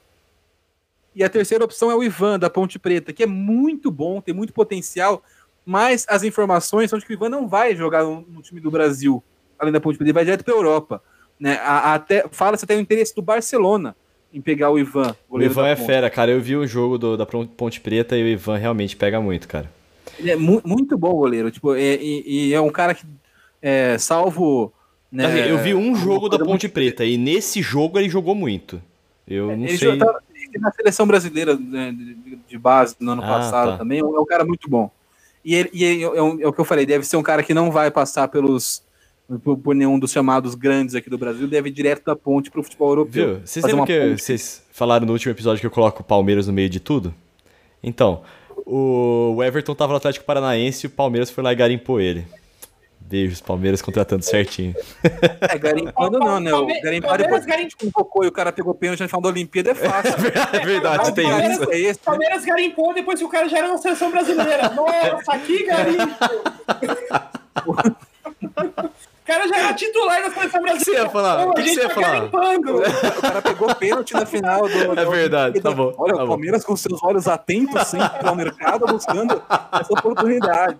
e a terceira opção é o Ivan, da Ponte Preta, que é muito bom, tem muito potencial, mas as informações são de que o Ivan não vai jogar no, no time do Brasil, além da Ponte Preta, ele vai direto para a Europa. Né? A- a- até, Fala-se até o interesse do Barcelona em pegar o Ivan. O Ivan é fera, cara. Eu vi um jogo do- da Ponte Preta e o Ivan realmente pega muito, cara. Ele é mu- muito bom goleiro, tipo, é- e, e é um cara que, é, salvo... Né, Assim, eu vi um jogo da Ponte Preta e nesse jogo ele jogou muito. Eu não Ele sei. Na seleção brasileira né, de, de base no ano Ah, passado tá. também. É um cara muito bom. E, ele, e é, um- é o que eu falei, deve ser um cara que não vai passar pelos por, por nenhum dos chamados grandes aqui do Brasil, deve ir direto da ponte para o futebol europeu. Viu? Vocês lembram que vocês falaram no último episódio que eu coloco o Palmeiras no meio de tudo? Então, o Everton tava no Atlético Paranaense e o Palmeiras foi lá e garimpou ele. Beijos, Palmeiras contratando certinho. É, garimpando não, né? O Palmeiras depois convocou e o cara pegou pênalti na final da Olimpíada é fácil. (laughs) É verdade, tem Palmeiras- isso. É esse, né? Palmeiras garimpou depois que o cara já era na seleção brasileira. (laughs) Nossa, que garimpo! O cara já era titular da seleção que você ia brasileira. falar? O que você ia tá falar? O cara pegou pênalti na final do. É verdade, tá bom, Olha, tá o bom. Palmeiras com seus olhos atentos sempre ao mercado buscando essa oportunidade.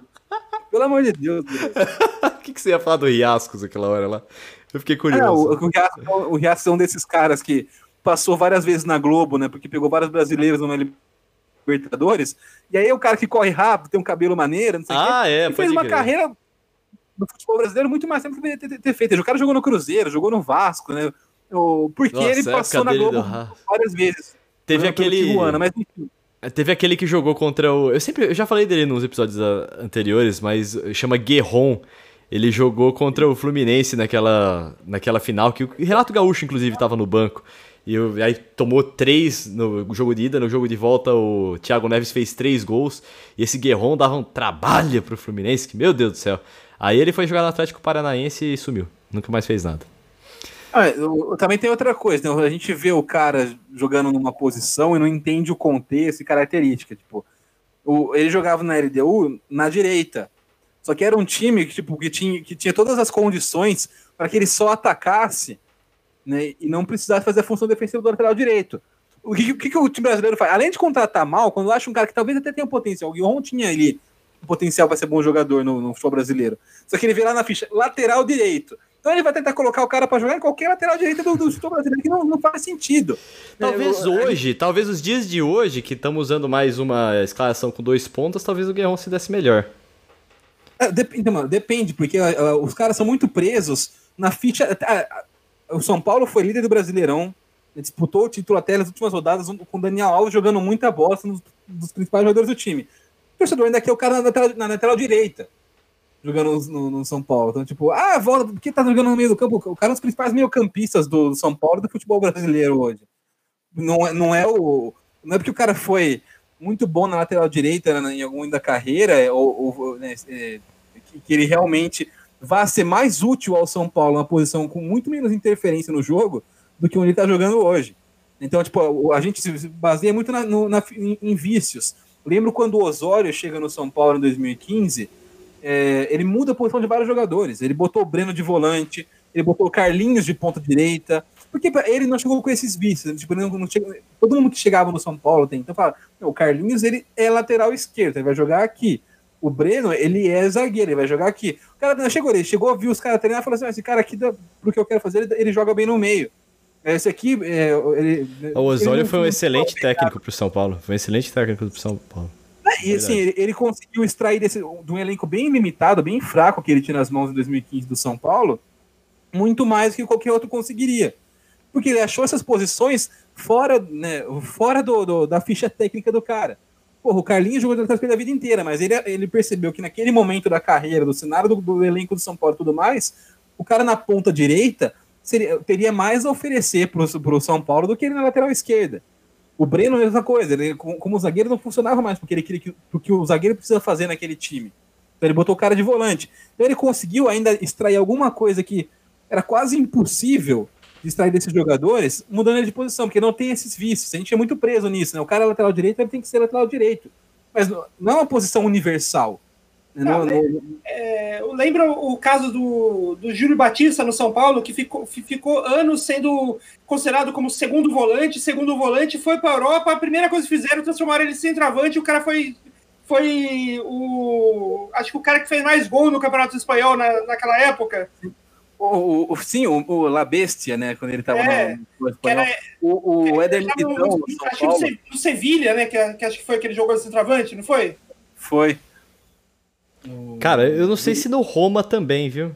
Pelo amor de Deus. O (laughs) que, que você ia falar do Riascos aquela hora lá? Eu fiquei É, o, curioso. o, Riasco, o Riasco é um desses caras que passou várias vezes na Globo, né? Porque pegou vários brasileiros numa Libertadores. E aí é o cara que corre rápido, tem um cabelo maneiro, não sei o quê. ah, é, Ele fez uma crer. carreira no futebol brasileiro muito mais tempo que deveria ter, ter- feito. O cara jogou no Cruzeiro, jogou no Vasco, né? O, porque Nossa, ele passou na Globo do várias vezes. Teve aquele. Tijuana, mas enfim. Teve aquele que jogou contra o. Eu sempre. Eu já falei dele nos episódios anteriores, mas chama Guerron. Ele jogou contra o Fluminense naquela, naquela final, que o Renato Gaúcho, inclusive, tava no banco. E aí tomou três no jogo de ida, no jogo de volta o Thiago Neves fez três gols. E esse Guerron dava um trabalho pro Fluminense, que meu Deus do céu. Aí ele foi jogar no Atlético Paranaense e sumiu. Nunca mais fez nada. Ah, eu- também tem outra coisa, né? A gente vê o cara jogando numa posição e não entende o contexto e característica. Tipo, o- ele jogava na LDU na direita. Só que era um time que, tipo, que, tinha, que tinha todas as condições para que ele só atacasse né, e não precisasse fazer a função defensiva do lateral direito. O que, o que, o time brasileiro faz? Além de contratar mal, quando acha um cara que talvez até tenha um potencial, o Guilherme tinha ali um potencial para ser bom jogador no, no futebol brasileiro. Só que ele vê lá na ficha lateral direito. Então ele vai tentar colocar o cara para jogar em qualquer lateral direita do, do futebol brasileiro, que não, não faz sentido. Talvez É, eu- hoje, talvez os dias de hoje, que estamos usando mais uma escalação com dois pontas, talvez o Guerron se desse melhor. É, dep- então, mano, depende, porque ah, os caras são muito presos na ficha. ah, ah, o São Paulo foi líder do Brasileirão, disputou o título até nas últimas rodadas, com o Daniel Alves jogando muita sendo um dos principais jogadores do time. O torcedor ainda quer o cara na lateral, na lateral direita, jogando no, no- São Paulo. Então, tipo, ah, volta, por que tá jogando no meio do campo? O cara é um dos principais meio-campistas do São Paulo do futebol brasileiro hoje. Não, é- não é o. Não é porque o cara foi muito bom na lateral direita né, em algum da carreira, ou, ou, né, é, que, que ele realmente vá ser mais útil ao São Paulo, uma posição com muito menos interferência no jogo do que onde ele está jogando hoje. Então, tipo, o- a gente se baseia muito na, no- na- em, em vícios. Lembro quando o Osório chega no São Paulo em 2015, é, ele muda a posição de vários jogadores. Ele botou o Breno de volante, ele botou o Carlinhos de ponta direita, porque ele não chegou com esses vícios. Tipo, não chega- todo mundo que chegava no São Paulo tem. Então fala, "Não, o Carlinhos ele é lateral esquerdo, ele vai jogar aqui. O Breno, ele é zagueiro, ele vai jogar aqui. O cara não chegou, ele chegou, viu os caras treinar e falou assim: "Ah, esse cara aqui, dá, pro que eu quero fazer, ele, ele joga bem no meio. Esse aqui. É, ele, O Osório foi um excelente técnico pro São Paulo. Foi um excelente técnico pro São Paulo. E assim, ele, ele conseguiu extrair desse, de um elenco bem limitado, bem fraco que ele tinha nas mãos em 2015 do São Paulo, muito mais do que qualquer outro conseguiria. Porque ele achou essas posições fora, né, fora do, do- da ficha técnica do cara. Porra, o Carlinhos jogou atrás dele a vida inteira, mas ele, ele percebeu que naquele momento da carreira, do cenário do, do elenco do São Paulo e tudo mais, o cara na ponta direita seria, teria mais a oferecer pro, pro São Paulo do que ele na lateral esquerda. O Breno, a mesma coisa. Ele, como, zagueiro, não funcionava mais porque ele queria que, porque o zagueiro precisa fazer naquele time. Então ele botou o cara de volante. Então ele conseguiu ainda extrair alguma coisa que era quase impossível de extrair desses jogadores, mudando ele de posição, porque não tem esses vícios. A gente é muito preso nisso, né? O cara é lateral direito, ele tem que ser lateral direito. Mas não é uma posição universal. Não, Não- não- É, lembra o caso do, do Júlio Batista no São Paulo, que ficou, fi- ficou anos sendo considerado como segundo volante, segundo volante, foi para a Europa, a primeira coisa que fizeram, transformaram ele em centroavante, o cara foi, foi o. Acho que o cara que fez mais gol no Campeonato Espanhol na, naquela época. o, o- sim, o, o La Bestia, né? Quando ele estava É, no, Que era, espanhol. O, o Éder Militão, no, no acho que no Sevilha, né? Que, que acho que foi aquele jogo de centroavante, não foi? foi. Cara, eu não sei se no Roma também, viu?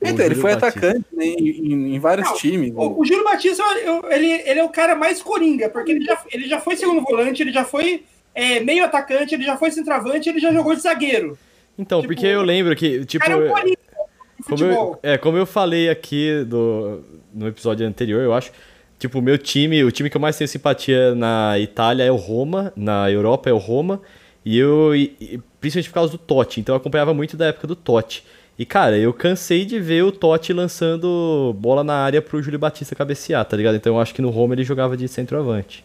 O Então, ele foi Batista. atacante né, em, em- em vários Não, times. né? O, o Júlio Batista, eu- ele, ele é o cara mais coringa, porque ele já, ele já foi segundo volante, ele já foi é, meio atacante, ele já foi centroavante, ele já jogou de zagueiro. Então, Tipo, porque eu lembro que, O tipo, cara é um coringa como futebol. eu, é, como eu falei aqui do, no episódio anterior, eu acho, tipo, o meu time, o time que eu mais tenho simpatia na Itália é o Roma, na Europa é o Roma, e eu, e- e principalmente por causa do Totti, então eu acompanhava muito da época do Totti. E, cara, eu cansei de ver o Totti lançando bola na área pro Júlio Batista cabecear, tá ligado? Então eu acho que no Roma ele jogava de centroavante.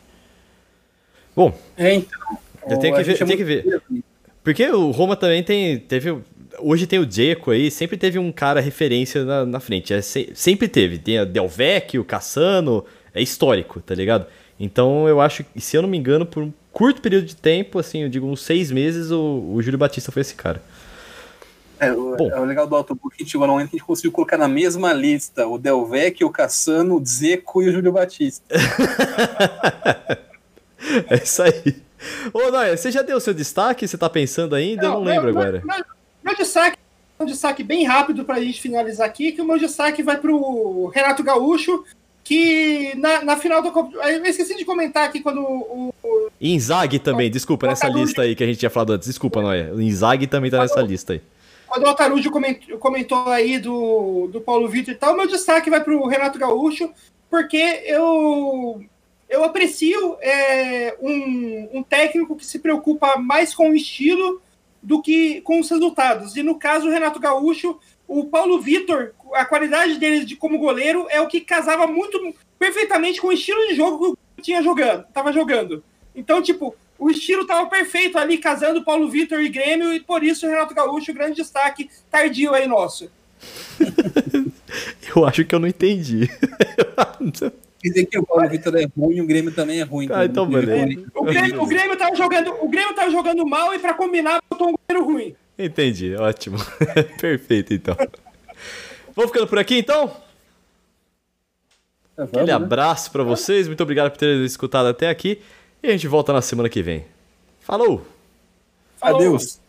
Bom, É, então. Eu tenho que ver- tenho que preso. Porque o Roma também tem, teve hoje tem o Dzeko aí, sempre teve um cara referência na, na frente. É, se- sempre teve. Tem a Del Vecchio, o Cassano, é histórico, tá ligado? Então eu acho que, se eu não me engano, por um curto período de tempo, assim, eu digo uns seis meses, o, o Júlio Batista foi esse cara. É, o, Bom. é o legal do Autobook que a gente chegou no momento que a gente conseguiu colocar na mesma lista o Delvec, o Cassano, o Zeco e o Júlio Batista. (laughs) É isso aí. Ô, Noia, você já deu o seu destaque? Você tá pensando ainda? eu não lembro meu- agora. Meu, meu destaque, um destaque bem rápido pra gente finalizar aqui, que o meu destaque vai pro Renato Gaúcho, que na, na final do Copa- Eu esqueci de comentar aqui quando o, o- Inzaghi também, desculpa, nessa Botafogo- lista aí que a gente tinha falado antes. Desculpa, Noia. O Inzaghi também tá nessa lista aí. quando o Altarujo comentou, comentou aí do, do Paulo Vitor e tal, meu destaque vai pro Renato Gaúcho, porque eu, eu aprecio é, um, um técnico que se preocupa mais com o estilo do que com os resultados. E no caso, o Renato Gaúcho, o Paulo Vitor, a qualidade dele de como goleiro é o que casava muito perfeitamente com o estilo de jogo que eu tinha jogando, tava jogando. Então, tipo, o estilo tava perfeito ali, casando Paulo Vitor e Grêmio, e por isso o Renato Gaúcho, grande destaque tardio aí nosso. (laughs) Eu acho que eu não entendi. (laughs) Quer dizer que o Paulo Vitor é ruim e o Grêmio também é ruim. Ah, então beleza. O Grêmio, o Grêmio tava jogando, o Grêmio tava jogando mal e para combinar botou um goleiro ruim. Entendi, ótimo. (laughs) Perfeito, então. Vamos ficando por aqui, então? Vamos, Aquele né? abraço pra vocês, muito obrigado por terem escutado até aqui. E a gente volta na semana que vem. Falou! Falou. Adeus.